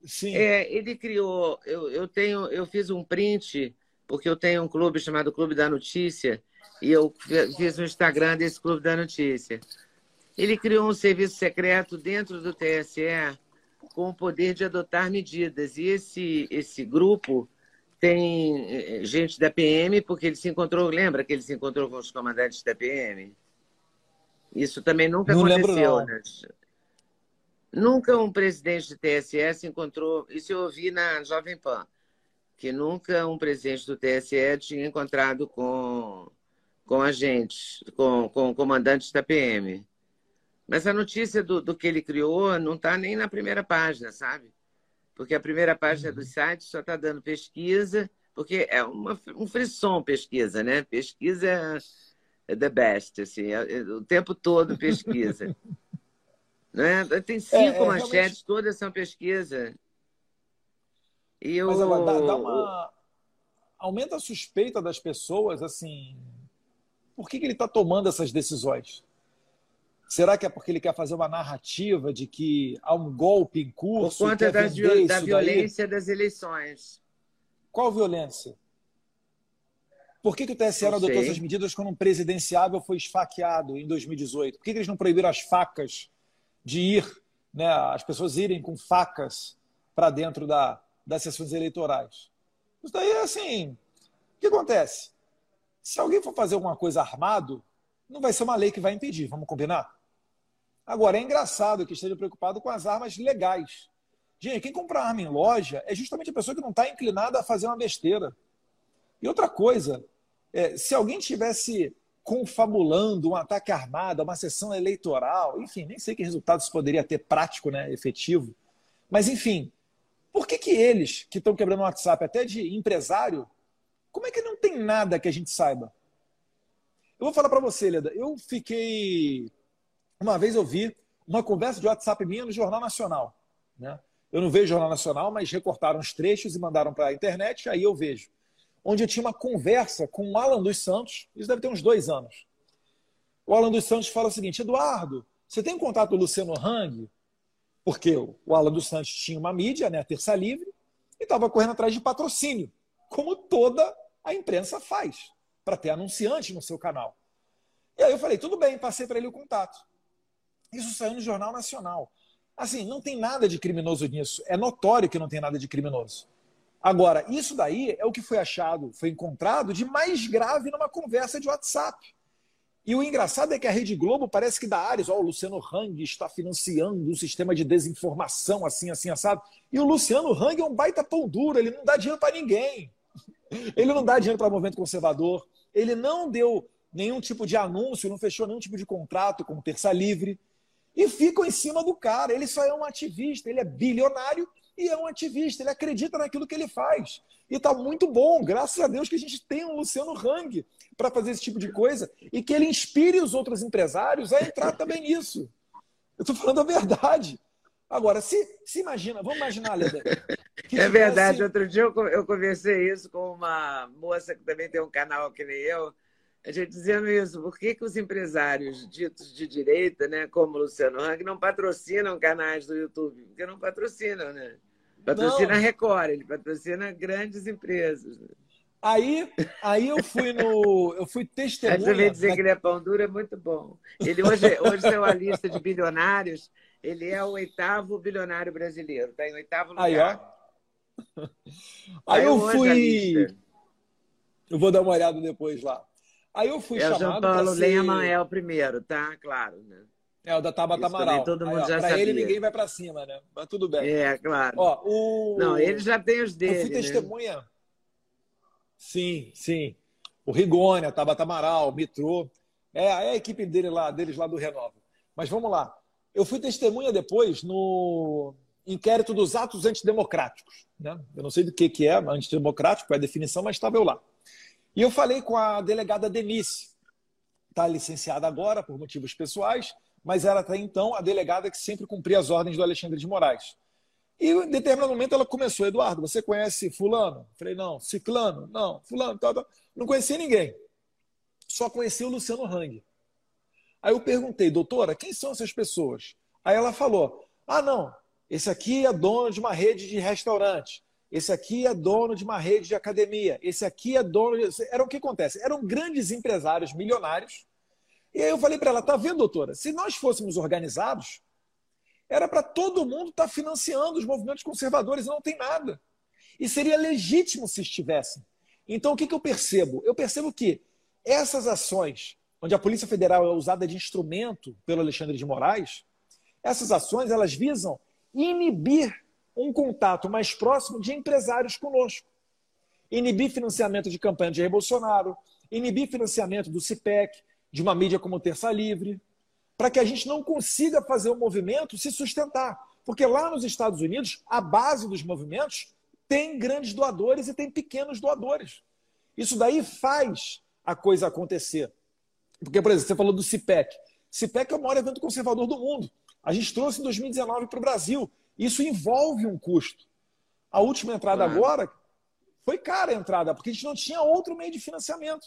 Sim. É, ele criou. Eu, eu tenho, eu fiz um print porque eu tenho um clube chamado Clube da Notícia e eu fiz um Instagram desse Clube da Notícia. Ele criou um serviço secreto dentro do TSE com o poder de adotar medidas. E esse, esse grupo tem eh, gente da PM, porque ele se encontrou, lembra que ele se encontrou com os comandantes da PM? Isso também nunca não aconteceu lembro, nas, Nunca um presidente de TSE se encontrou, isso eu ouvi na Jovem Pan, que nunca um presidente do TSE tinha encontrado com, com agentes, com, com comandantes da PM. Mas a notícia do, do que ele criou não está nem na primeira página, sabe? Porque a primeira página do uhum. site só está dando pesquisa, porque é uma, um frisson pesquisa, né? Pesquisa é, the best, assim, é, é, o tempo todo pesquisa. Né? Tem cinco é, é, manchetes, realmente... todas são pesquisa. E eu... Mas agora, dá, dá uma... aumenta a suspeita das pessoas, assim, por que, que ele está tomando essas decisões? Será que é porque ele quer fazer uma narrativa de que há um golpe em curso? Por conta da, da violência daí? das eleições. Qual violência? Por que, que o TSE não adotou essas medidas quando um presidenciável foi esfaqueado em 2018? Por que, que eles não proibiram as facas de ir, né, as pessoas irem com facas para dentro da, das sessões eleitorais? Isso daí é assim. O que acontece? Se alguém for fazer alguma coisa armado, não vai ser uma lei que vai impedir, vamos combinar? Agora, é engraçado que esteja preocupado com as armas legais. Gente, quem compra arma em loja é justamente a pessoa que não está inclinada a fazer uma besteira. E outra coisa, é, se alguém tivesse confabulando um ataque armado, uma sessão eleitoral, enfim, nem sei que resultado isso poderia ter prático, né, efetivo. Mas, enfim, por que, que eles, que estão quebrando o WhatsApp até de empresário, como é que não tem nada que a gente saiba? Eu vou falar para você, Leda, eu fiquei. Uma vez eu vi uma conversa de WhatsApp minha no Jornal Nacional. Né? Eu não vejo Jornal Nacional, mas recortaram os trechos e mandaram para a internet, aí eu vejo onde eu tinha uma conversa com o Alan dos Santos, isso deve ter uns dois anos. O Alan dos Santos fala o seguinte: Eduardo, você tem contato com o Luciano Hang? Porque o Alan dos Santos tinha uma mídia, né, a Terça Livre, e estava correndo atrás de patrocínio, como toda a imprensa faz, para ter anunciante no seu canal. E aí eu falei: tudo bem, passei para ele o contato. Isso saiu no Jornal Nacional. Assim, não tem nada de criminoso nisso. É notório que não tem nada de criminoso. Agora, isso daí é o que foi achado, foi encontrado de mais grave numa conversa de WhatsApp. E o engraçado é que a Rede Globo parece que dá áreas, ó, o Luciano Hang está financiando um sistema de desinformação assim, assim, assado. E o Luciano Hang é um baita pão duro, ele não dá dinheiro para ninguém. Ele não dá dinheiro para o movimento conservador, ele não deu nenhum tipo de anúncio, não fechou nenhum tipo de contrato com o Terça Livre. E ficam em cima do cara. Ele só é um ativista, ele é bilionário e é um ativista, ele acredita naquilo que ele faz. E está muito bom, graças a Deus que a gente tem um Luciano Hang para fazer esse tipo de coisa e que ele inspire os outros empresários a entrar também nisso. Eu estou falando a verdade. Agora, se, se imagina, vamos imaginar, Leda. é verdade, outro dia eu, eu conversei isso com uma moça que também tem um canal que nem eu, a gente dizendo isso, por que, que os empresários ditos de direita, né, como Luciano Hang, não patrocinam canais do YouTube? Porque não patrocinam, né? Patrocina a Record, ele patrocina grandes empresas. Né? Aí, aí eu fui no. Eu fui testemunha. Você veio dizer da... que ele é pão duro, é muito bom. Ele hoje, hoje é uma lista de bilionários, ele é o oitavo bilionário brasileiro, está em oitavo lugar. Aí, ó. Aí, aí eu fui. Eu vou dar uma olhada depois lá. Aí eu fui é chamado. João Paulo ser... Lema é o primeiro, tá? Claro, né? É, o da Tabata Amaral. Todo mundo Aí, ó, já pra sabia. ele ninguém vai para cima, né? Mas tudo bem. É, claro. Ó, o... Não, ele já tem os dele. Eu fui né? testemunha. Né? Sim, sim. O Rigoni, a Tabata Amaral, o Mitrô. É, é a equipe dele lá, deles lá do Renova. Mas vamos lá. Eu fui testemunha depois no inquérito dos atos antidemocráticos. Né? Eu não sei do que, que é antidemocrático, é a definição, mas estava eu lá. E eu falei com a delegada Denise, está licenciada agora por motivos pessoais, mas era até então a delegada que sempre cumpria as ordens do Alexandre de Moraes. E em determinado momento ela começou, Eduardo, você conhece fulano? Falei, não. Ciclano? Não. Fulano? Tal, tal. Não conhecia ninguém. Só conhecia o Luciano Hang. Aí eu perguntei, doutora, quem são essas pessoas? Aí ela falou, ah, não, esse aqui é dono de uma rede de restaurante. Esse aqui é dono de uma rede de academia. Esse aqui é dono. De... Era o que acontece? Eram grandes empresários milionários. E aí eu falei para ela: tá vendo, doutora? Se nós fôssemos organizados, era para todo mundo estar tá financiando os movimentos conservadores. Não tem nada. E seria legítimo se estivessem. Então o que, que eu percebo? Eu percebo que essas ações, onde a Polícia Federal é usada de instrumento pelo Alexandre de Moraes, essas ações elas visam inibir um contato mais próximo de empresários conosco. Inibir financiamento de campanha de Jair Bolsonaro, inibir financiamento do CIPEC, de uma mídia como Terça Livre, para que a gente não consiga fazer o movimento se sustentar. Porque lá nos Estados Unidos, a base dos movimentos tem grandes doadores e tem pequenos doadores. Isso daí faz a coisa acontecer. Porque, por exemplo, você falou do CIPEC. CIPEC é o maior evento conservador do mundo. A gente trouxe em 2019 para o Brasil. Isso envolve um custo. A última entrada agora foi cara a entrada, porque a gente não tinha outro meio de financiamento.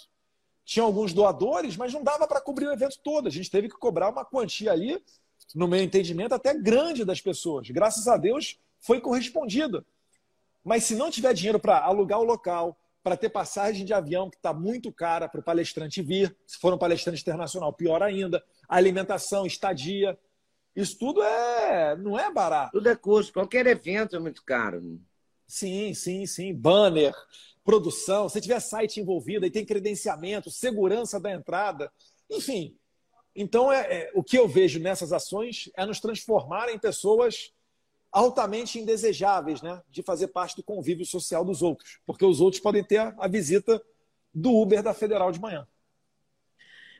tinha alguns doadores, mas não dava para cobrir o evento todo. A gente teve que cobrar uma quantia ali, no meu entendimento, até grande das pessoas. Graças a Deus foi correspondido. Mas se não tiver dinheiro para alugar o local, para ter passagem de avião que está muito cara para o palestrante vir, se for um palestrante internacional, pior ainda, alimentação, estadia, isso tudo é não é barato. Tudo é custo. Qualquer evento é muito caro. Sim, sim, sim. Banner, produção, se tiver site envolvido, aí tem credenciamento, segurança da entrada, enfim. Então, é, é, o que eu vejo nessas ações é nos transformar em pessoas altamente indesejáveis, né? De fazer parte do convívio social dos outros, porque os outros podem ter a, a visita do Uber da Federal de manhã.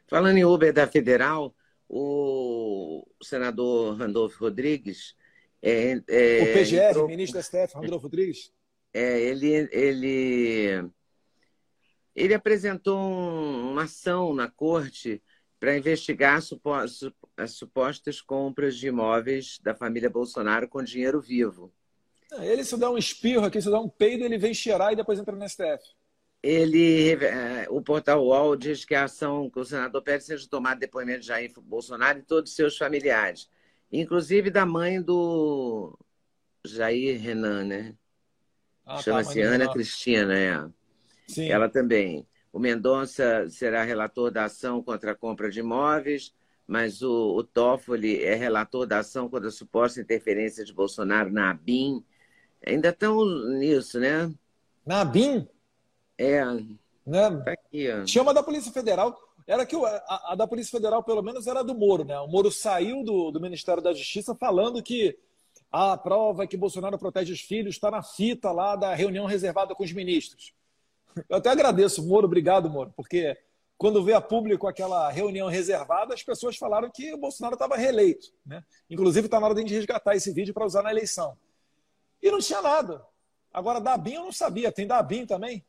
Falando em Uber da Federal, o senador Randolfo Rodrigues. É, é, o PGR, entrou... ministro da STF, Randolfo Rodrigues. É, ele, ele, ele apresentou um, uma ação na corte para investigar as supostas compras de imóveis da família Bolsonaro com dinheiro vivo. É, ele se dá um espirro aqui, se dá um peido, ele vem cheirar e depois entra no STF. Ele, é, o portal UOL diz que a ação que o senador pede seja tomada depoimento de Jair Bolsonaro e todos os seus familiares, inclusive da mãe do Jair Renan, né? Ah, tá, Chama-se tá, Ana Cristina, é. Sim. Ela também. O Mendonça será relator da ação contra a compra de imóveis, mas o, o Toffoli é relator da ação contra a suposta interferência de Bolsonaro na ABIN. Ainda estão nisso, né? Na ABIN? É. Né? Tá aqui. Chama da Polícia Federal. Era que a, a, da Polícia Federal, pelo menos, era do Moro, né? O Moro saiu do, do Ministério da Justiça falando que a prova é que Bolsonaro protege os filhos está na fita lá da reunião reservada com os ministros. Eu até agradeço, Moro, obrigado, Moro, porque quando veio a público aquela reunião reservada, as pessoas falaram que o Bolsonaro estava reeleito. Né? Inclusive, está na hora de resgatar esse vídeo para usar na eleição. E não tinha nada. Agora, da BIM eu não sabia. Tem da BIM também?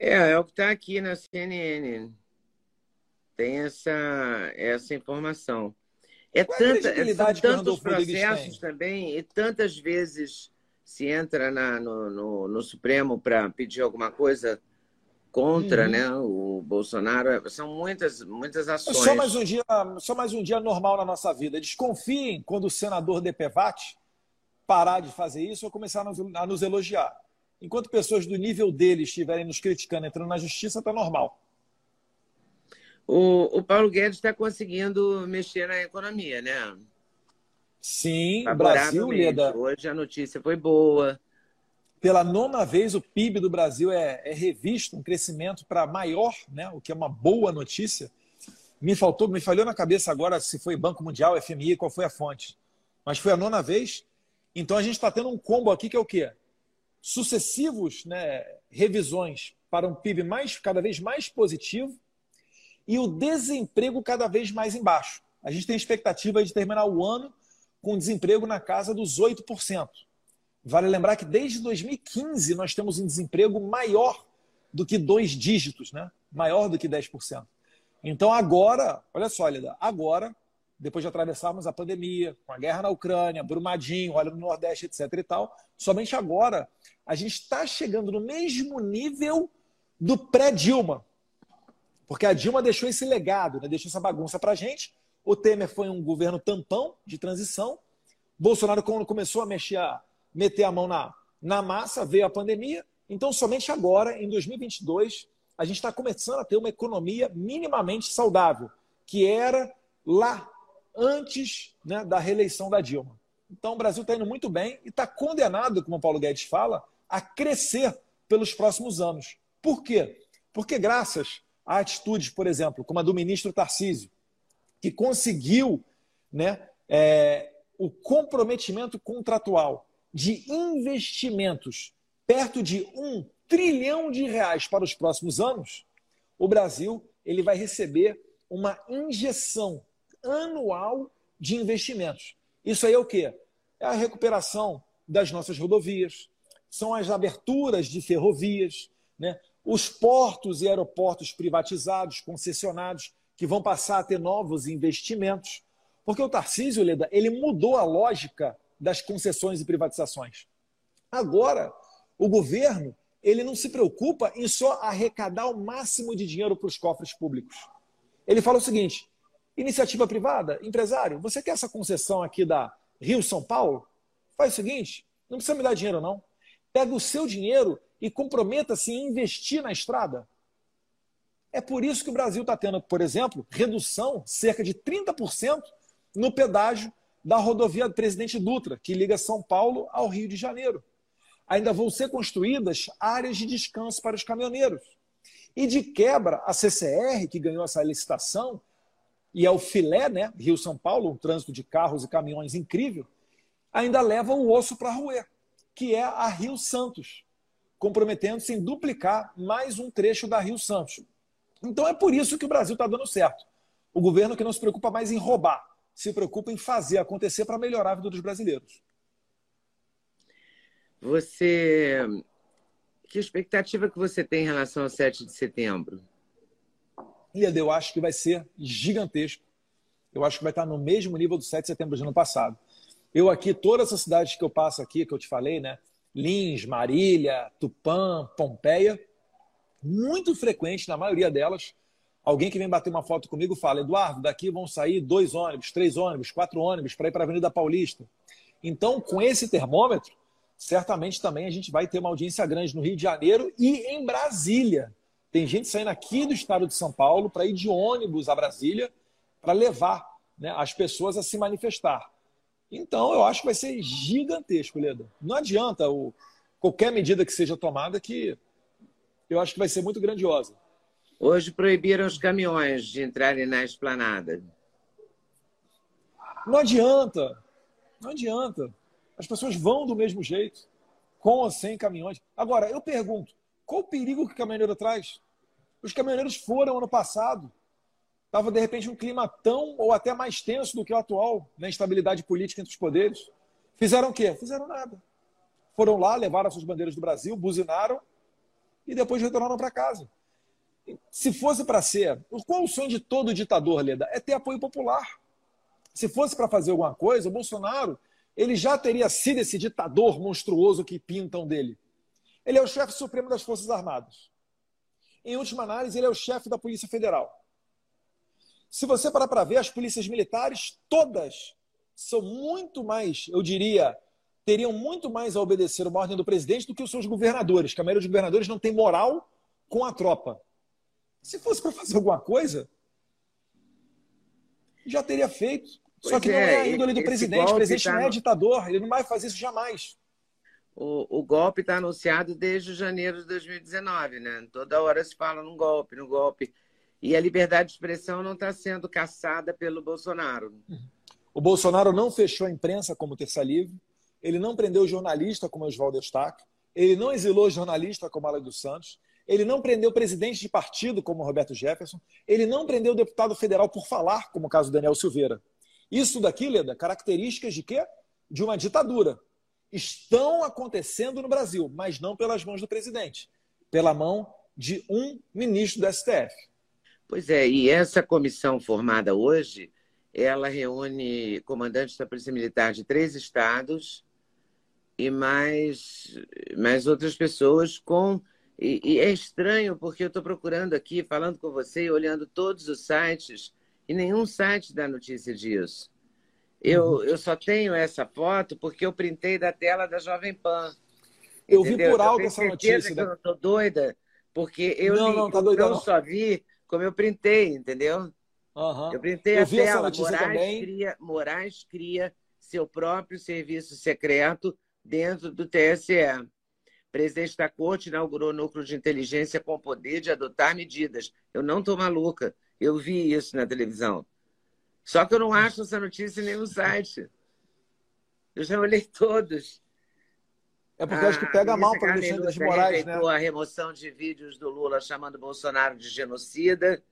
É, é o que está aqui na CNN. Tem essa, essa informação. É tanta, é, são tantos processos também e tantas vezes se entra na, no, no, no Supremo para pedir alguma coisa contra uhum. né, o Bolsonaro. São muitas, muitas ações. Só mais, um dia, só mais um dia normal na nossa vida. Desconfiem quando o senador DPVAT parar de fazer isso ou começar a nos, a nos elogiar. Enquanto pessoas do nível dele estiverem nos criticando, entrando na justiça, está normal. O, o Paulo Guedes está conseguindo mexer na economia, né? Sim, Brasil, Leda. Hoje a notícia foi boa. Pela nona vez, o PIB do Brasil é, é revisto, um crescimento para maior, né? o que é uma boa notícia. Me faltou, me falhou na cabeça agora se foi Banco Mundial, FMI, qual foi a fonte. Mas foi a nona vez. Então a gente está tendo um combo aqui que é o quê? Sucessivos né, revisões para um PIB mais, cada vez mais positivo e o desemprego cada vez mais embaixo. A gente tem expectativa de terminar o ano com desemprego na casa dos 8%. Vale lembrar que desde 2015 nós temos um desemprego maior do que dois dígitos, né? maior do que 10%. Então agora, olha só, Lida, agora, depois de atravessarmos a pandemia, com a guerra na Ucrânia, Brumadinho, olha no Nordeste, etc. e tal, somente agora a gente está chegando no mesmo nível do pré-Dilma. Porque a Dilma deixou esse legado, né? deixou essa bagunça para a gente. O Temer foi um governo tampão de transição. Bolsonaro, quando começou a mexer, a meter a mão na, na massa, veio a pandemia. Então, somente agora, em 2022, a gente está começando a ter uma economia minimamente saudável, que era lá antes né, da reeleição da Dilma. Então, o Brasil está indo muito bem e está condenado, como o Paulo Guedes fala, a crescer pelos próximos anos. Por quê? Porque, graças a atitudes, por exemplo, como a do ministro Tarcísio, que conseguiu né, é, o comprometimento contratual de investimentos perto de um trilhão de reais para os próximos anos, o Brasil ele vai receber uma injeção anual de investimentos. Isso aí é o quê? É a recuperação das nossas rodovias, são as aberturas de ferrovias, né? os portos e aeroportos privatizados, concessionados, que vão passar a ter novos investimentos. Porque o Tarcísio, Leda, ele mudou a lógica das concessões e privatizações. Agora, o governo ele não se preocupa em só arrecadar o máximo de dinheiro para os cofres públicos. Ele fala o seguinte: iniciativa privada, empresário, você quer essa concessão aqui da Rio São Paulo? Faz o seguinte: não precisa me dar dinheiro, não. Pega o seu dinheiro e comprometa-se em investir na estrada. É por isso que o Brasil está tendo, por exemplo, redução cerca de 30% no pedágio da rodovia do Presidente Dutra, que liga São Paulo ao Rio de Janeiro. Ainda vão ser construídas áreas de descanso para os caminhoneiros. E de quebra, a CCR, que ganhou essa licitação, e é o filé, né? Rio-São Paulo, um trânsito de carros e caminhões incrível, ainda leva o osso para roer, que é a Rio Santos, comprometendo-se em duplicar mais um trecho da Rio Santos. Então é por isso que o Brasil está dando certo. O governo que não se preocupa mais em roubar, se preocupa em fazer acontecer para melhorar a vida dos brasileiros. Você. Que expectativa que você tem em relação ao 7 de setembro? Lieda, eu acho que vai ser gigantesco. Eu acho que vai estar no mesmo nível do 7 de setembro do ano passado. Eu aqui, todas as cidades que eu passo aqui, que eu te falei, né? Lins, Marília, Tupã, Pompeia, muito frequente, na maioria delas, alguém que vem bater uma foto comigo fala: Eduardo, daqui vão sair dois ônibus, três ônibus, quatro ônibus para ir para a Avenida Paulista. Então, com esse termômetro, certamente também a gente vai ter uma audiência grande no Rio de Janeiro e em Brasília. Tem gente saindo aqui do estado de São Paulo para ir de ônibus a Brasília para levar né, as pessoas a se manifestar. Então, eu acho que vai ser gigantesco, Leda. Não adianta o, qualquer medida que seja tomada que eu acho que vai ser muito grandiosa. Hoje proibiram os caminhões de entrarem na esplanada. Não adianta. Não adianta. As pessoas vão do mesmo jeito, com ou sem caminhões. Agora, eu pergunto, qual o perigo que o caminhoneiro traz? Os caminhoneiros foram ano passado. Estava, de repente, um clima tão ou até mais tenso do que o atual, na né? instabilidade política entre os poderes. Fizeram o quê? Fizeram nada. Foram lá, levaram as suas bandeiras do Brasil, buzinaram e depois retornaram para casa. Se fosse para ser. Qual o sonho de todo ditador, Leda? É ter apoio popular. Se fosse para fazer alguma coisa, o Bolsonaro ele já teria sido esse ditador monstruoso que pintam dele. Ele é o chefe supremo das Forças Armadas. Em última análise, ele é o chefe da Polícia Federal. Se você parar para ver, as polícias militares, todas, são muito mais, eu diria, teriam muito mais a obedecer uma ordem do presidente do que os seus governadores, que a maioria dos governadores não tem moral com a tropa. Se fosse para fazer alguma coisa, já teria feito. Pois Só que é, não é a índole do presidente. O presidente tá não é no... ditador, ele não vai fazer isso jamais. O, o golpe está anunciado desde janeiro de 2019, né? Toda hora se fala num golpe, no golpe. E a liberdade de expressão não está sendo caçada pelo Bolsonaro. O Bolsonaro não fechou a imprensa como Terça Livre, ele não prendeu jornalista como Oswaldo Eustáquio, ele não exilou jornalista como Ala dos Santos, ele não prendeu presidente de partido como Roberto Jefferson, ele não prendeu deputado federal por falar, como o caso Daniel Silveira. Isso daqui, Leda, características de quê? De uma ditadura. Estão acontecendo no Brasil, mas não pelas mãos do presidente, pela mão de um ministro do STF. Pois é, e essa comissão formada hoje, ela reúne comandantes da Polícia Militar de três estados e mais, mais outras pessoas com. E, e é estranho, porque eu estou procurando aqui, falando com você olhando todos os sites e nenhum site dá notícia disso. Eu, uhum. eu só tenho essa foto porque eu printei da tela da Jovem Pan. Eu entendeu? vi por alto essa notícia. Que eu estou doida, porque eu, não, li, não, tá doida, eu não. só vi como eu printei, entendeu? Uhum. Eu printei eu a tela. Moraes também. cria, Moraes cria seu próprio serviço secreto dentro do TSE. O presidente da corte inaugurou núcleo de inteligência com poder de adotar medidas. Eu não estou maluca. Eu vi isso na televisão. Só que eu não acho essa notícia em nenhum site. Eu já olhei todos. É porque ah, acho que pega mal para o Alexandre de Moraes, né? a remoção de vídeos do Lula chamando Bolsonaro de genocida.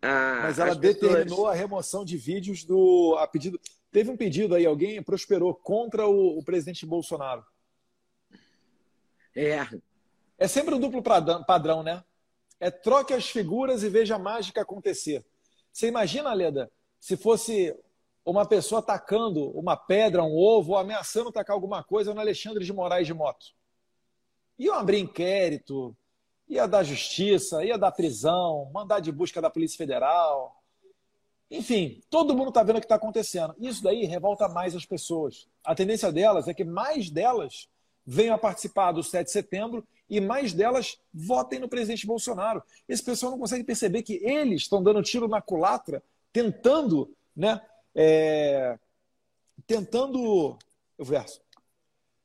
Ah, Mas ela determinou pessoas... a remoção de vídeos do. A pedido, teve um pedido aí, alguém prosperou contra o, o presidente Bolsonaro. É. É sempre um duplo padrão, né? É troque as figuras e veja a mágica acontecer. Você imagina, Leda, se fosse uma pessoa atacando uma pedra, um ovo, ou ameaçando atacar alguma coisa no Alexandre de Moraes de moto? Iam abrir inquérito, ia dar justiça, ia dar prisão, mandar de busca da Polícia Federal. Enfim, todo mundo está vendo o que está acontecendo. Isso daí revolta mais as pessoas. A tendência delas é que mais delas venham a participar do 7 de setembro e mais delas votem no presidente Bolsonaro. Esse pessoal não consegue perceber que eles estão dando tiro na culatra, tentando, né, é, tentando, o verso,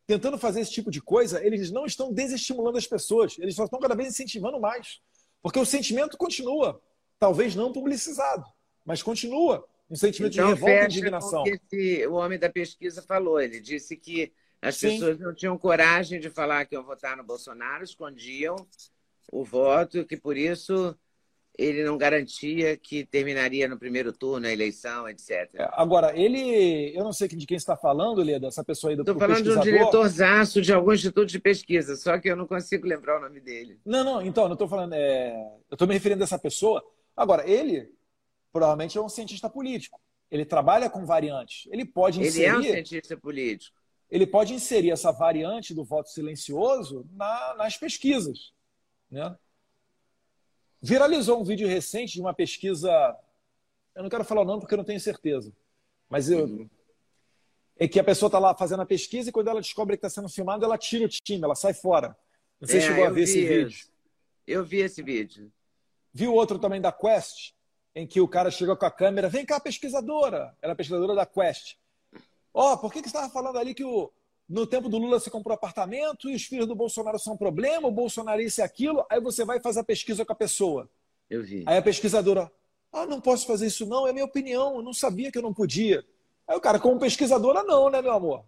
tentando fazer esse tipo de coisa, eles não estão desestimulando as pessoas, eles só estão cada vez incentivando mais. Porque o sentimento continua, talvez não publicizado, mas continua um sentimento então, de revolta e indignação. O que esse, o homem da pesquisa falou, ele disse que as Sim. pessoas não tinham coragem de falar que iam votar no Bolsonaro, escondiam o voto, que por isso ele não garantia que terminaria no primeiro turno a eleição, etc. É, agora, ele. Eu não sei de quem está falando, Leda, essa pessoa aí do Estou falando de um diretorzaço de algum instituto de pesquisa, só que eu não consigo lembrar o nome dele. Não, não, então, não estou falando. É... Eu estou me referindo a essa pessoa. Agora, ele provavelmente é um cientista político. Ele trabalha com variantes. Ele pode inserir. Ele é um cientista político. Ele pode inserir essa variante do voto silencioso na, nas pesquisas. Né? Viralizou um vídeo recente de uma pesquisa. Eu não quero falar o nome porque eu não tenho certeza. Mas eu. Uhum. É que a pessoa está lá fazendo a pesquisa e quando ela descobre que está sendo filmado, ela tira o time, ela sai fora. Não sei se é, chegou a ver esse vídeo. Eu vi esse vídeo. Viu outro também da Quest, em que o cara chegou com a câmera, vem cá, pesquisadora. Ela é pesquisadora da Quest. Ó, oh, por que, que você estava falando ali que o, no tempo do Lula se comprou apartamento e os filhos do Bolsonaro são um problema, o Bolsonaro isso e aquilo, aí você vai fazer a pesquisa com a pessoa. Eu vi. Aí a pesquisadora, ah, não posso fazer isso não, é minha opinião, eu não sabia que eu não podia. Aí o cara, como pesquisadora, não, né, meu amor?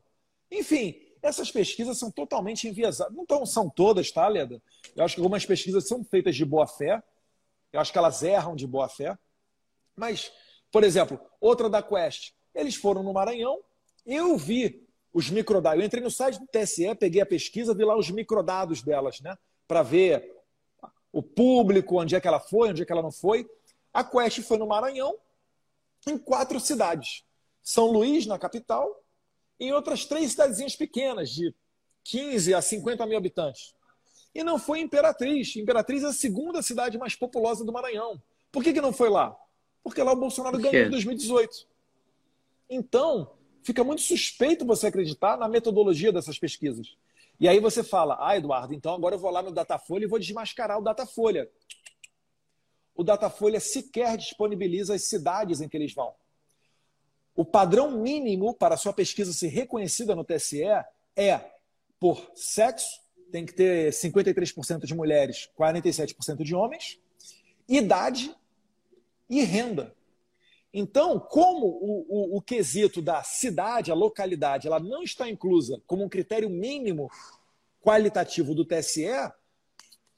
Enfim, essas pesquisas são totalmente enviesadas. Não tão, são todas, tá, Leda? Eu acho que algumas pesquisas são feitas de boa fé. Eu acho que elas erram de boa fé. Mas, por exemplo, outra da Quest. Eles foram no Maranhão. Eu vi os microdados. Eu entrei no site do TSE, peguei a pesquisa, vi lá os microdados delas, né? Para ver o público, onde é que ela foi, onde é que ela não foi. A Quest foi no Maranhão, em quatro cidades. São Luís, na capital, e em outras três cidadezinhas pequenas, de 15 a 50 mil habitantes. E não foi Imperatriz. Imperatriz é a segunda cidade mais populosa do Maranhão. Por que, que não foi lá? Porque lá o Bolsonaro ganhou em 2018. Então, fica muito suspeito você acreditar na metodologia dessas pesquisas. E aí você fala, ah, Eduardo, então agora eu vou lá no Datafolha e vou desmascarar o Datafolha. O Datafolha sequer disponibiliza as cidades em que eles vão. O padrão mínimo para sua pesquisa ser reconhecida no TSE é por sexo, tem que ter 53% de mulheres, 47% de homens, idade e renda. Então, como o, o, o, quesito da cidade, a localidade, ela não está inclusa como um critério mínimo qualitativo do TSE,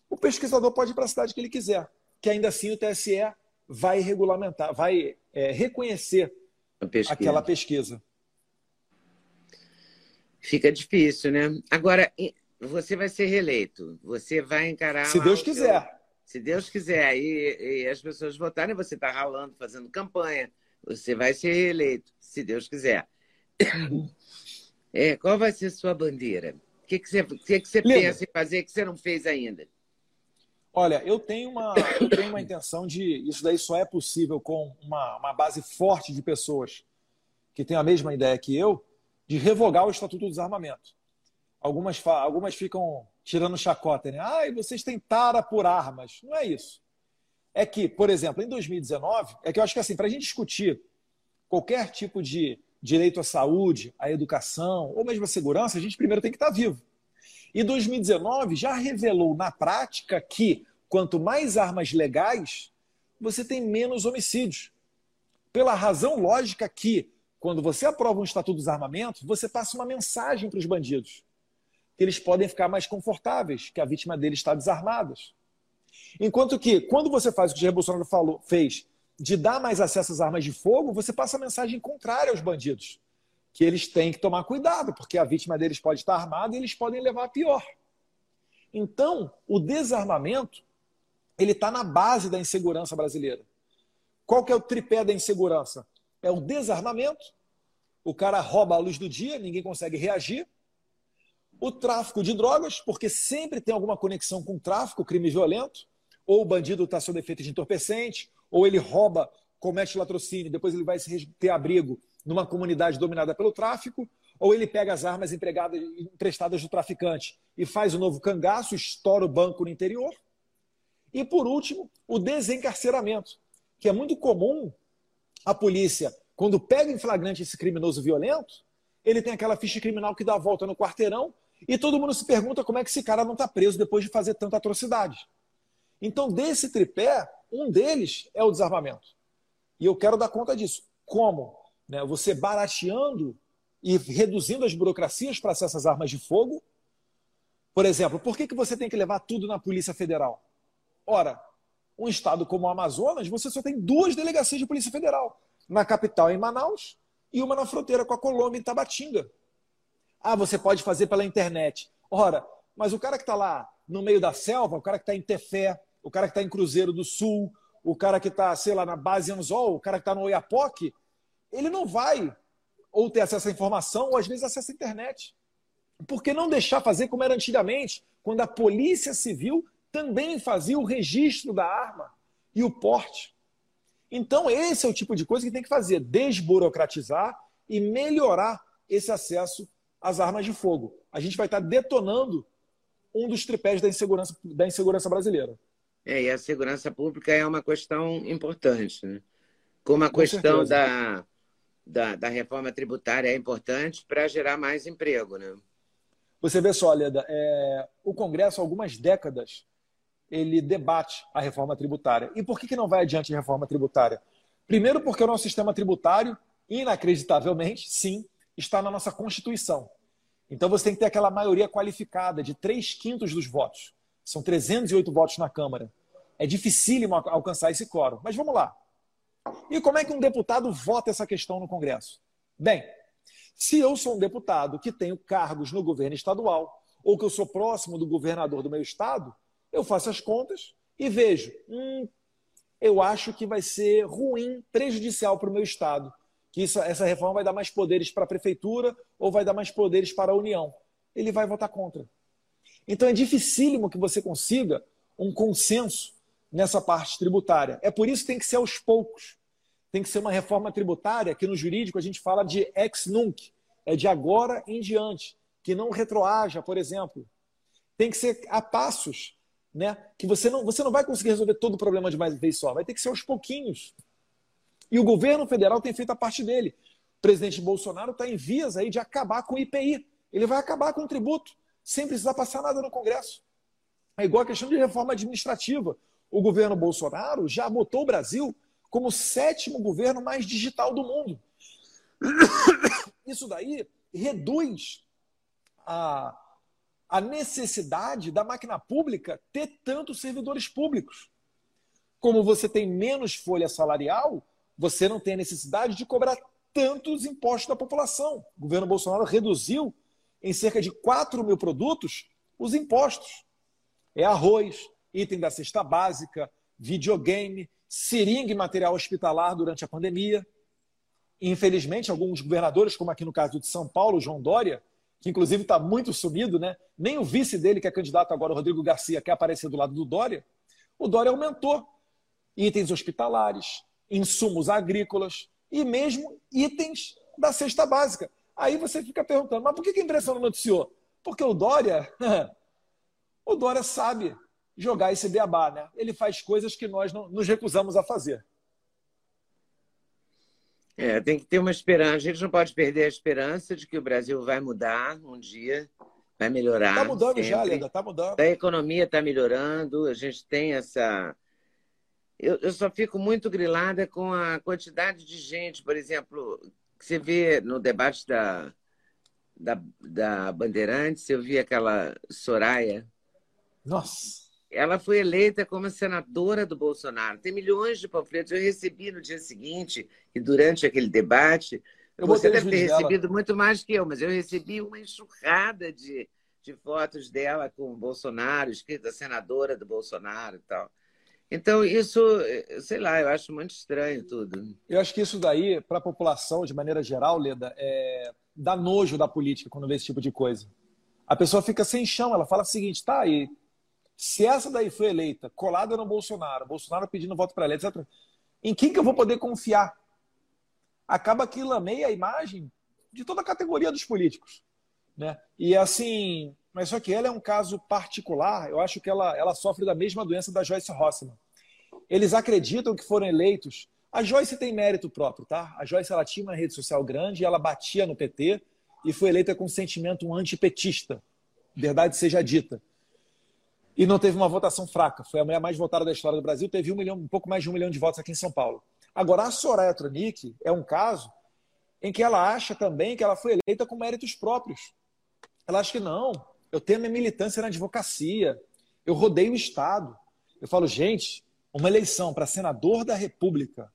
o pesquisador pode ir para a cidade que ele quiser, que ainda assim o TSE vai regulamentar, vai é, reconhecer pesquisa. aquela pesquisa. Fica difícil, né? Agora, você vai ser reeleito, você vai encarar. Se Deus quiser. Seu se Deus quiser, e, e as pessoas votarem, você está ralando, fazendo campanha, você vai ser reeleito, se Deus quiser. É, qual vai ser sua bandeira? O que, que você, que que você pensa em fazer que você não fez ainda? Olha, eu tenho uma, eu tenho uma intenção de. Isso daí só é possível com uma, uma base forte de pessoas que têm a mesma ideia que eu, de revogar o Estatuto do Desarmamento. Algumas, algumas ficam tirando chacota, né? Ai, vocês têm tara por armas. Não é isso. É que, por exemplo, em 2019, é que eu acho que assim, para a gente discutir qualquer tipo de direito à saúde, à educação, ou mesmo à segurança, a gente primeiro tem que estar vivo. E 2019 já revelou na prática que quanto mais armas legais, você tem menos homicídios. Pela razão lógica que, quando você aprova um Estatuto dos Armamentos, você passa uma mensagem para os bandidos que eles podem ficar mais confortáveis, que a vítima deles está desarmada. Enquanto que, quando você faz o que o Bolsonaro falou, fez, de dar mais acesso às armas de fogo, você passa a mensagem contrária aos bandidos. Que eles têm que tomar cuidado, porque a vítima deles pode estar armada e eles podem levar a pior. Então, o desarmamento, ele está na base da insegurança brasileira. Qual que é o tripé da insegurança? É o desarmamento, o cara rouba a luz do dia, ninguém consegue reagir O tráfico de drogas, porque sempre tem alguma conexão com tráfico, crime violento, ou o bandido está sob efeito de entorpecente, ou ele rouba, comete latrocínio, depois ele vai ter abrigo numa comunidade dominada pelo tráfico, ou ele pega as armas emprestadas do traficante e faz o um novo cangaço, estoura o banco no interior. E, por último, o desencarceramento, que é muito comum a polícia, quando pega em flagrante esse criminoso violento, ele tem aquela ficha criminal que dá a volta no quarteirão e todo mundo se pergunta como é que esse cara não está preso depois de fazer tanta atrocidade. Então, desse tripé, um deles é o desarmamento. E eu quero dar conta disso. Como? Né? Você barateando e reduzindo as burocracias para acesso às armas de fogo. Por exemplo, por que, que você tem que levar tudo na Polícia Federal? Ora, um estado como o Amazonas, você só tem duas delegacias de Polícia Federal. Na capital, em Manaus, e uma na fronteira com a Colômbia, em Tabatinga. Ah, você pode fazer pela internet. Ora, mas o cara que está lá no meio da selva, o cara que está em Tefé, o cara que está em Cruzeiro do Sul, o cara que está, sei lá, na base Anzol, o cara que está no Oiapoque, ele não vai ou ter acesso à informação, ou às vezes acesso à internet. Por que não deixar fazer como era antigamente, quando a Polícia Civil também fazia o registro da arma e o porte? Então, esse é o tipo de coisa que tem que fazer: desburocratizar e melhorar esse acesso às armas de fogo. A gente vai estar detonando um dos tripés da insegurança, da insegurança brasileira. É, e a segurança pública é uma questão importante, né? Como a Com questão da, da, da, reforma tributária é importante para gerar mais emprego, né? Você vê só, Leda, é, o Congresso, há algumas décadas, ele debate a reforma tributária. E por que, que não vai adiante a reforma tributária? Primeiro, porque o nosso sistema tributário, inacreditavelmente, sim, está na nossa Constituição. Então você tem que ter aquela maioria qualificada de três quintos dos votos. São 308 votos na Câmara. É dificílimo alcançar esse quórum. Mas vamos lá. E como é que um deputado vota essa questão no Congresso? Bem, se eu sou um deputado que tenho cargos no governo estadual, ou que eu sou próximo do governador do meu estado, eu faço as contas e vejo, hum, eu acho que vai ser ruim, prejudicial para o meu estado, que isso, essa reforma vai dar mais poderes para a prefeitura ou vai dar mais poderes para a União. Ele vai votar contra. Então é dificílimo que você consiga um consenso nessa parte tributária. É por isso que tem que ser aos poucos. Tem que ser uma reforma tributária que no jurídico a gente fala de ex nunc, é de agora em diante, que não retroaja, por exemplo. Tem que ser a passos, né? Que você não, você não vai conseguir resolver todo o problema de uma vez só, vai ter que ser aos pouquinhos. E o governo federal tem feito a parte dele. O presidente Bolsonaro está em vias aí de acabar com o IPI. Ele vai acabar com o tributo sem precisar passar nada no Congresso. É igual a questão de reforma administrativa. O governo Bolsonaro já botou o Brasil como o sétimo governo mais digital do mundo. Isso daí reduz a, a necessidade da máquina pública ter tantos servidores públicos. Como você tem menos folha salarial, você não tem a necessidade de cobrar tantos impostos da população. O governo Bolsonaro reduziu em cerca de 4 mil produtos os impostos. É arroz, item da cesta básica, videogame, seringa e material hospitalar durante a pandemia. Infelizmente, alguns governadores, como aqui no caso de São Paulo, João Dória, que inclusive está muito sumido, né? nem o vice dele, que é candidato agora, Rodrigo Garcia, quer aparecer do lado do Dória, o Dória aumentou itens hospitalares, insumos agrícolas e mesmo itens da cesta básica. Aí você fica perguntando, mas por que a imprensa não noticiou? Porque o Dória, o Dória sabe jogar esse beabá, né? Ele faz coisas que nós não, nos recusamos a fazer. É, tem que ter uma esperança. A gente não pode perder a esperança de que o Brasil vai mudar um dia, vai melhorar. Está mudando sempre. já, Leda, está mudando. A economia está melhorando, a gente tem essa. Eu, eu só fico muito grilada com a quantidade de gente, por exemplo, que você vê no debate da, da, da Bandeirantes, eu vi aquela Soraya. Nossa! Ela foi eleita como senadora do Bolsonaro. Tem milhões de panfletos. Eu recebi no dia seguinte e durante aquele debate. Eu você deve ter recebido dela. muito mais que eu, mas eu recebi uma enxurrada de, de fotos dela com o Bolsonaro, escrita senadora do Bolsonaro e tal. Então, isso, sei lá, eu acho muito estranho tudo. Eu acho que isso daí, para a população, de maneira geral, Leda, é... dá nojo da política quando vê esse tipo de coisa. a pessoa fica sem chão. Ela fala o seguinte: tá, e se essa daí foi eleita, colada no Bolsonaro, Bolsonaro pedindo voto para ela, etc., em quem que eu vou poder confiar? Acaba que lameia a imagem de toda a categoria dos políticos. Né? E assim, mas só que ela é um caso particular, eu acho que ela, ela sofre da mesma doença da Joyce Rossman. Eles acreditam que foram eleitos. A Joyce tem mérito próprio, tá? A Joyce ela tinha uma rede social grande, ela batia no PT e foi eleita com um sentimento antipetista. Verdade seja dita. E não teve uma votação fraca. Foi a mulher mais votada da história do Brasil, teve um, milhão, um pouco mais de um milhão de votos aqui em São Paulo. Agora, a Soraya Tronic é um caso em que ela acha também que ela foi eleita com méritos próprios. Ela acha que não, eu tenho minha militância na advocacia, eu rodeio o Estado. Eu falo, gente, uma eleição para senador da República.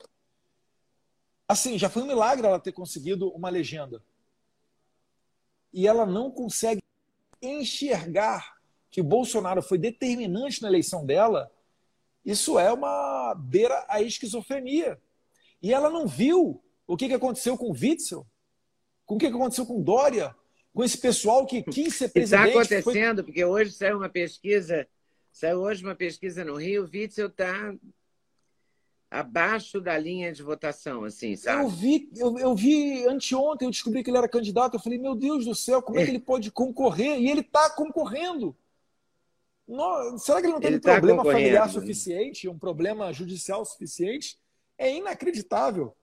Assim, já foi um milagre ela ter conseguido uma legenda. E ela não consegue enxergar que Bolsonaro foi determinante na eleição dela. Isso é uma beira à esquizofrenia. E ela não viu o que, aconteceu com o Witzel, com o que, aconteceu com Dória, com esse pessoal que quis ser presidente. Está acontecendo, foi... porque hoje saiu uma pesquisa, saiu hoje uma pesquisa no Rio, o Witzel está abaixo da linha de votação, assim, sabe? Eu vi, eu, eu, vi anteontem, eu descobri que ele era candidato, eu falei, meu Deus do céu, como é, que ele pode concorrer? E ele está concorrendo. Não, será que ele não tem ele um tá problema familiar suficiente, um problema judicial suficiente? É inacreditável.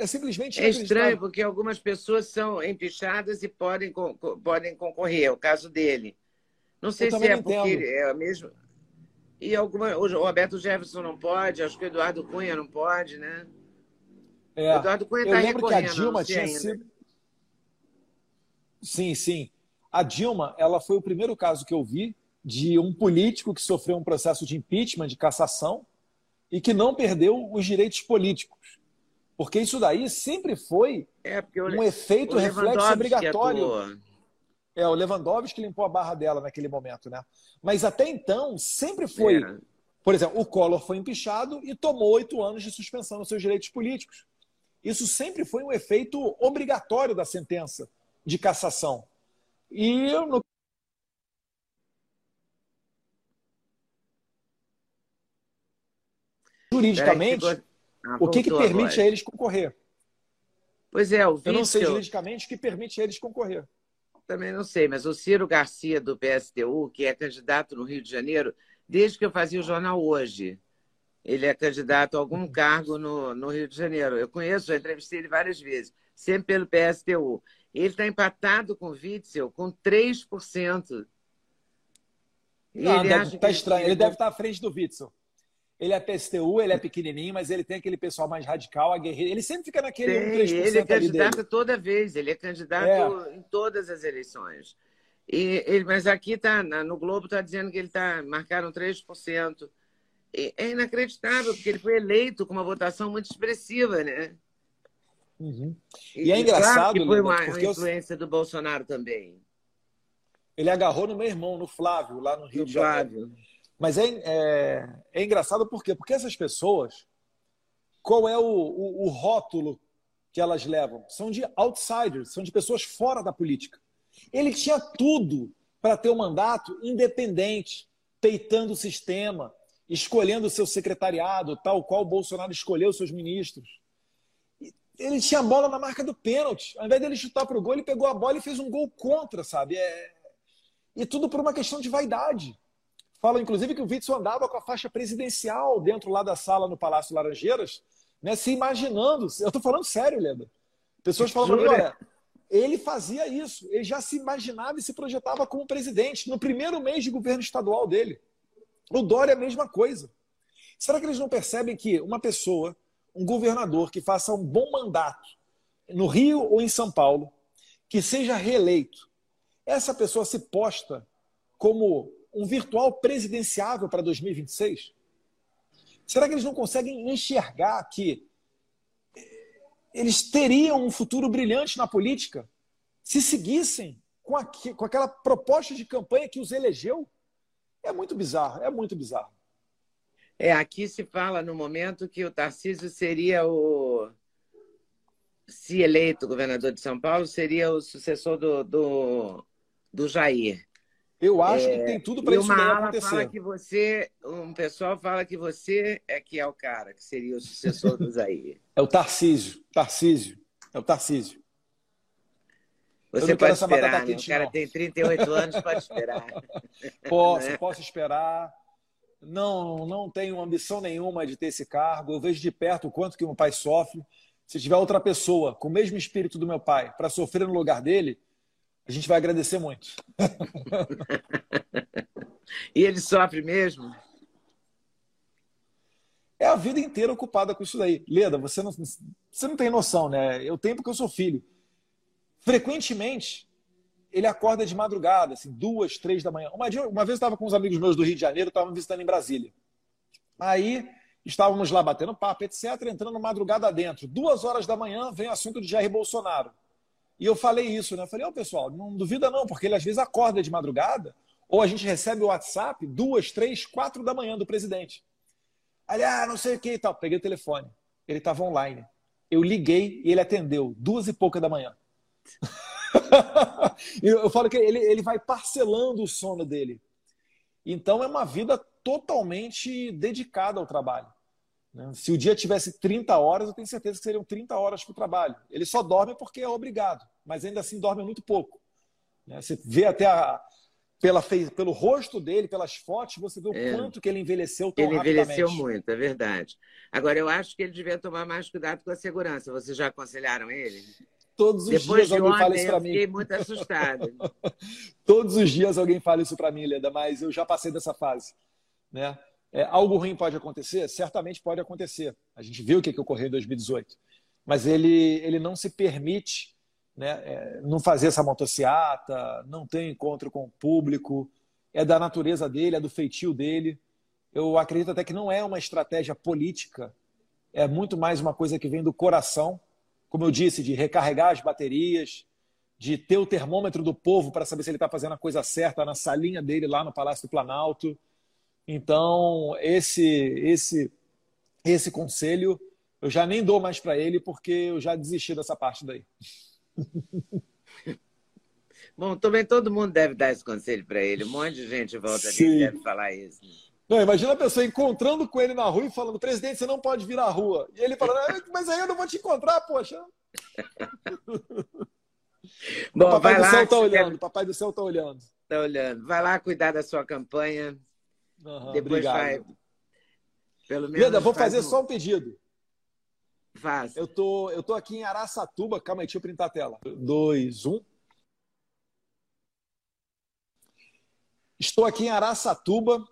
É simplesmente É estranho, porque algumas pessoas são empichadas e podem, podem concorrer. É o caso dele. Não sei se é porque é mesmo. E alguma, o Roberto Jefferson não pode, acho que o Eduardo Cunha não pode, né? É. O Eduardo Cunha está recorrendo. Que a Dilma tinha ainda. sido. Sim, sim. A Dilma, ela foi o primeiro caso que eu vi de um político que sofreu um processo de impeachment, de cassação, e que não perdeu os direitos políticos. Porque isso daí sempre foi é, um efeito reflexo obrigatório. É, o Lewandowski limpou a barra dela naquele momento, né? Mas até então, sempre foi. É. Por exemplo, o Collor foi empichado e tomou oito anos de suspensão nos seus direitos políticos. Isso sempre foi um efeito obrigatório da sentença de cassação. E no juridicamente, ah, o que, que permite agora. a eles concorrer? Pois é, o Vício... Eu não sei juridicamente o que permite a eles concorrer. Também não sei, mas o Ciro Garcia, do PSTU, que é candidato no Rio de Janeiro, desde que eu fazia o jornal hoje, ele é candidato a algum cargo no, no Rio de Janeiro. Eu conheço, já entrevistei ele várias vezes, sempre pelo PSTU. Ele está empatado com o Witzel com 3%. Não, ele, deve, tá estranho. ele deve estar à frente do Witzel. Ele é PSTU, ele é pequenininho, mas ele tem aquele pessoal mais radical, aguerrido. Ele sempre fica naquele tem, 3% Ele é candidato toda vez, ele é candidato é. em todas as eleições. E, ele, mas aqui tá, no Globo está dizendo que ele está marcaram 3%. E é inacreditável, porque ele foi eleito com uma votação muito expressiva, né? Uhum. E, e, é engraçado. Claro que foi uma, uma influência eu... do Bolsonaro também. Ele agarrou no meu irmão, no Flávio, lá no Rio no de Janeiro. Flávio. Mas é, é, é, engraçado por quê? Porque essas pessoas, qual é o, o, o rótulo que elas levam? São de outsiders, são de pessoas fora da política. Ele tinha tudo para ter um mandato independente, peitando o sistema, escolhendo o seu secretariado, tal qual Bolsonaro escolheu seus ministros. Ele tinha a bola na marca do pênalti. Ao invés dele chutar para o gol, ele pegou a bola e fez um gol contra, sabe? É... E tudo por uma questão de vaidade. Fala, inclusive, que o Witzel andava com a faixa presidencial dentro lá da sala no Palácio Laranjeiras, né, se imaginando. Eu estou falando sério, Leda. Pessoas falam olha, ele fazia isso, ele já se imaginava e se projetava como presidente no primeiro mês de governo estadual dele. O Dória é a mesma coisa. Será que eles não percebem que uma pessoa, um governador que faça um bom mandato no Rio ou em São Paulo, que seja reeleito, essa pessoa se posta como um virtual presidenciável para 2026? Será que eles não conseguem enxergar que eles teriam um futuro brilhante na política se seguissem com, com aquela proposta de campanha que os elegeu? É muito bizarro, é muito bizarro. É, aqui se fala no momento que o Tarcísio seria o. Se eleito governador de São Paulo, seria o sucessor do, do do Jair. Eu acho é, que tem tudo para isso ala acontecer. fala que você, um pessoal fala que você é que é o cara, que seria o sucessor do Jair. É o Tarcísio, Tarcísio, é o Tarcísio. Você pode esperar, né? o cara não. tem 38 anos, pode esperar. Posso, né? posso esperar. Não, não tenho ambição nenhuma de ter esse cargo. Eu vejo de perto o quanto que meu pai sofre. Se tiver outra pessoa com o mesmo espírito do meu pai para sofrer no lugar dele, a gente vai agradecer muito. e ele sofre mesmo? É a vida inteira ocupada com isso daí. Leda, você não, você não tem noção, né? Eu tenho porque eu sou filho. Frequentemente, ele acorda de madrugada, assim, duas, três da manhã. Uma, uma vez eu estava com uns amigos meus do Rio de Janeiro, estavam visitando em Brasília. Aí estávamos lá batendo papo, etc., entrando madrugada dentro. Duas horas da manhã vem o assunto de Jair Bolsonaro. E eu falei isso, né? Eu falei, ô oh, pessoal, não duvida não, porque ele às vezes acorda de madrugada, ou a gente recebe o WhatsApp duas, três, quatro da manhã do presidente. Aí, ah, não sei o que e tal. Peguei o telefone. Ele estava online. Eu liguei e ele atendeu, duas e pouca da manhã. eu falo que ele, ele vai parcelando o sono dele. Então é uma vida totalmente dedicada ao trabalho. Né? Se o dia tivesse 30 horas, eu tenho certeza que seriam 30 horas para o trabalho. Ele só dorme porque é obrigado, mas ainda assim dorme muito pouco. Né? Você vê até a, pela, pelo rosto dele, pelas fotos, você vê o é. quanto que ele envelheceu tão Ele envelheceu muito, é verdade. Agora, eu acho que ele devia tomar mais cuidado com a segurança. Vocês já aconselharam ele? Todos os Depois dias de alguém ontem, fala isso para mim. Eu fiquei muito assustada. Todos os dias alguém fala isso para mim, Leda, mas eu já passei dessa fase. Né? É, algo ruim pode acontecer? Certamente pode acontecer. A gente viu o que, que ocorreu em 2018. Mas ele, ele não se permite né, é, não fazer essa motociata, não ter encontro com o público. É da natureza dele, é do feitio dele. Eu acredito até que não é uma estratégia política, é muito mais uma coisa que vem do coração. Como eu disse, de recarregar as baterias, de ter o termômetro do povo para saber se ele está fazendo a coisa certa na salinha dele lá no Palácio do Planalto. Então, esse, esse, esse conselho eu já nem dou mais para ele porque eu já desisti dessa parte daí. Bom, também todo mundo deve dar esse conselho para ele. Um monte de gente volta ali deve falar isso. Não, imagina a pessoa encontrando com ele na rua e falando: presidente, você não pode vir na rua. E ele falando: ah, mas aí eu não vou te encontrar, poxa. Bom, o papai do lá, céu está olhando, o papai do céu está olhando. Está olhando. Vai lá cuidar da sua campanha. Uhum, Depois obrigado. vai. Pelo menos. Leda, vou fazer um... só um pedido. Faz. Eu tô, eu tô aqui em Araçatuba. Calma aí, deixa eu printar a tela. Dois, um. Estou aqui em Araçatuba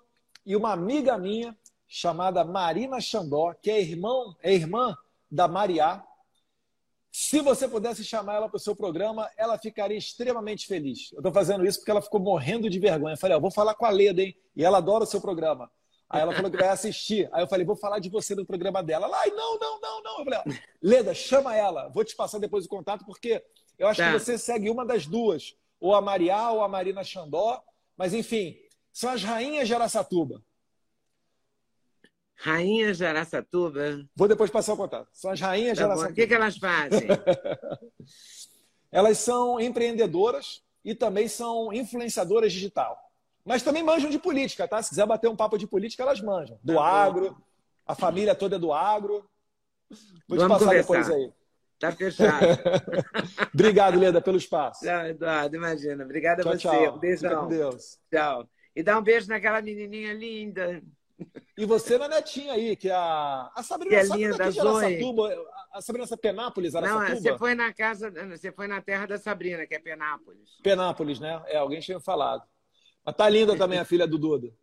e uma amiga minha chamada Marina Xandó, que é irmão, é irmã da Mariá. Se você pudesse chamar ela para o seu programa, ela ficaria extremamente feliz. Eu estou fazendo isso porque ela ficou morrendo de vergonha. Eu falei, ó, vou falar com a Leda, hein? E ela adora o seu programa. Aí ela falou que vai assistir. Aí eu falei, vou falar de você no programa dela. Ela, ai, não, não, não, não. Eu falei, Leda, chama ela. Vou te passar depois o contato, porque eu acho tá. que você segue uma das duas. Ou a Mariá ou a Marina Xandó. Mas, enfim, são as rainhas de Araçatuba. Rainhas de Araçatuba? Vou depois passar o contato. São as rainhas tá de Araçatuba. O que, que elas fazem? elas são empreendedoras e também são influenciadoras digital. Mas também manjam de política, tá? Se quiser bater um papo de política, elas manjam. Do tá agro, a família toda é do agro. Vou Vamos te passar conversar. depois aí. Tá fechado. Obrigado, Leda, pelo espaço. Tchau, Eduardo, imagina. Obrigada a você. Tchau. Um beijão. Fica com Deus. Tchau. E dá um beijo naquela menininha linda. E você na netinha aí, que é a, a Sabrina, que é linda, da Araçatuba, a Sabrina essa Penápolis, Araçatuba? Não, você foi na casa, você foi na terra da Sabrina, que é Penápolis. Penápolis, né? É, alguém tinha falado. Mas tá linda também a filha do Duda.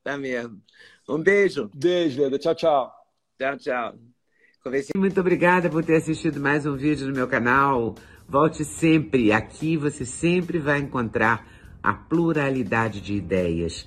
Tá mesmo. Um beijo. Beijo, Leda. Tchau, tchau. Tchau, tchau. Muito obrigada por ter assistido mais um vídeo no meu canal. Volte sempre. Aqui você sempre vai encontrar a pluralidade de ideias,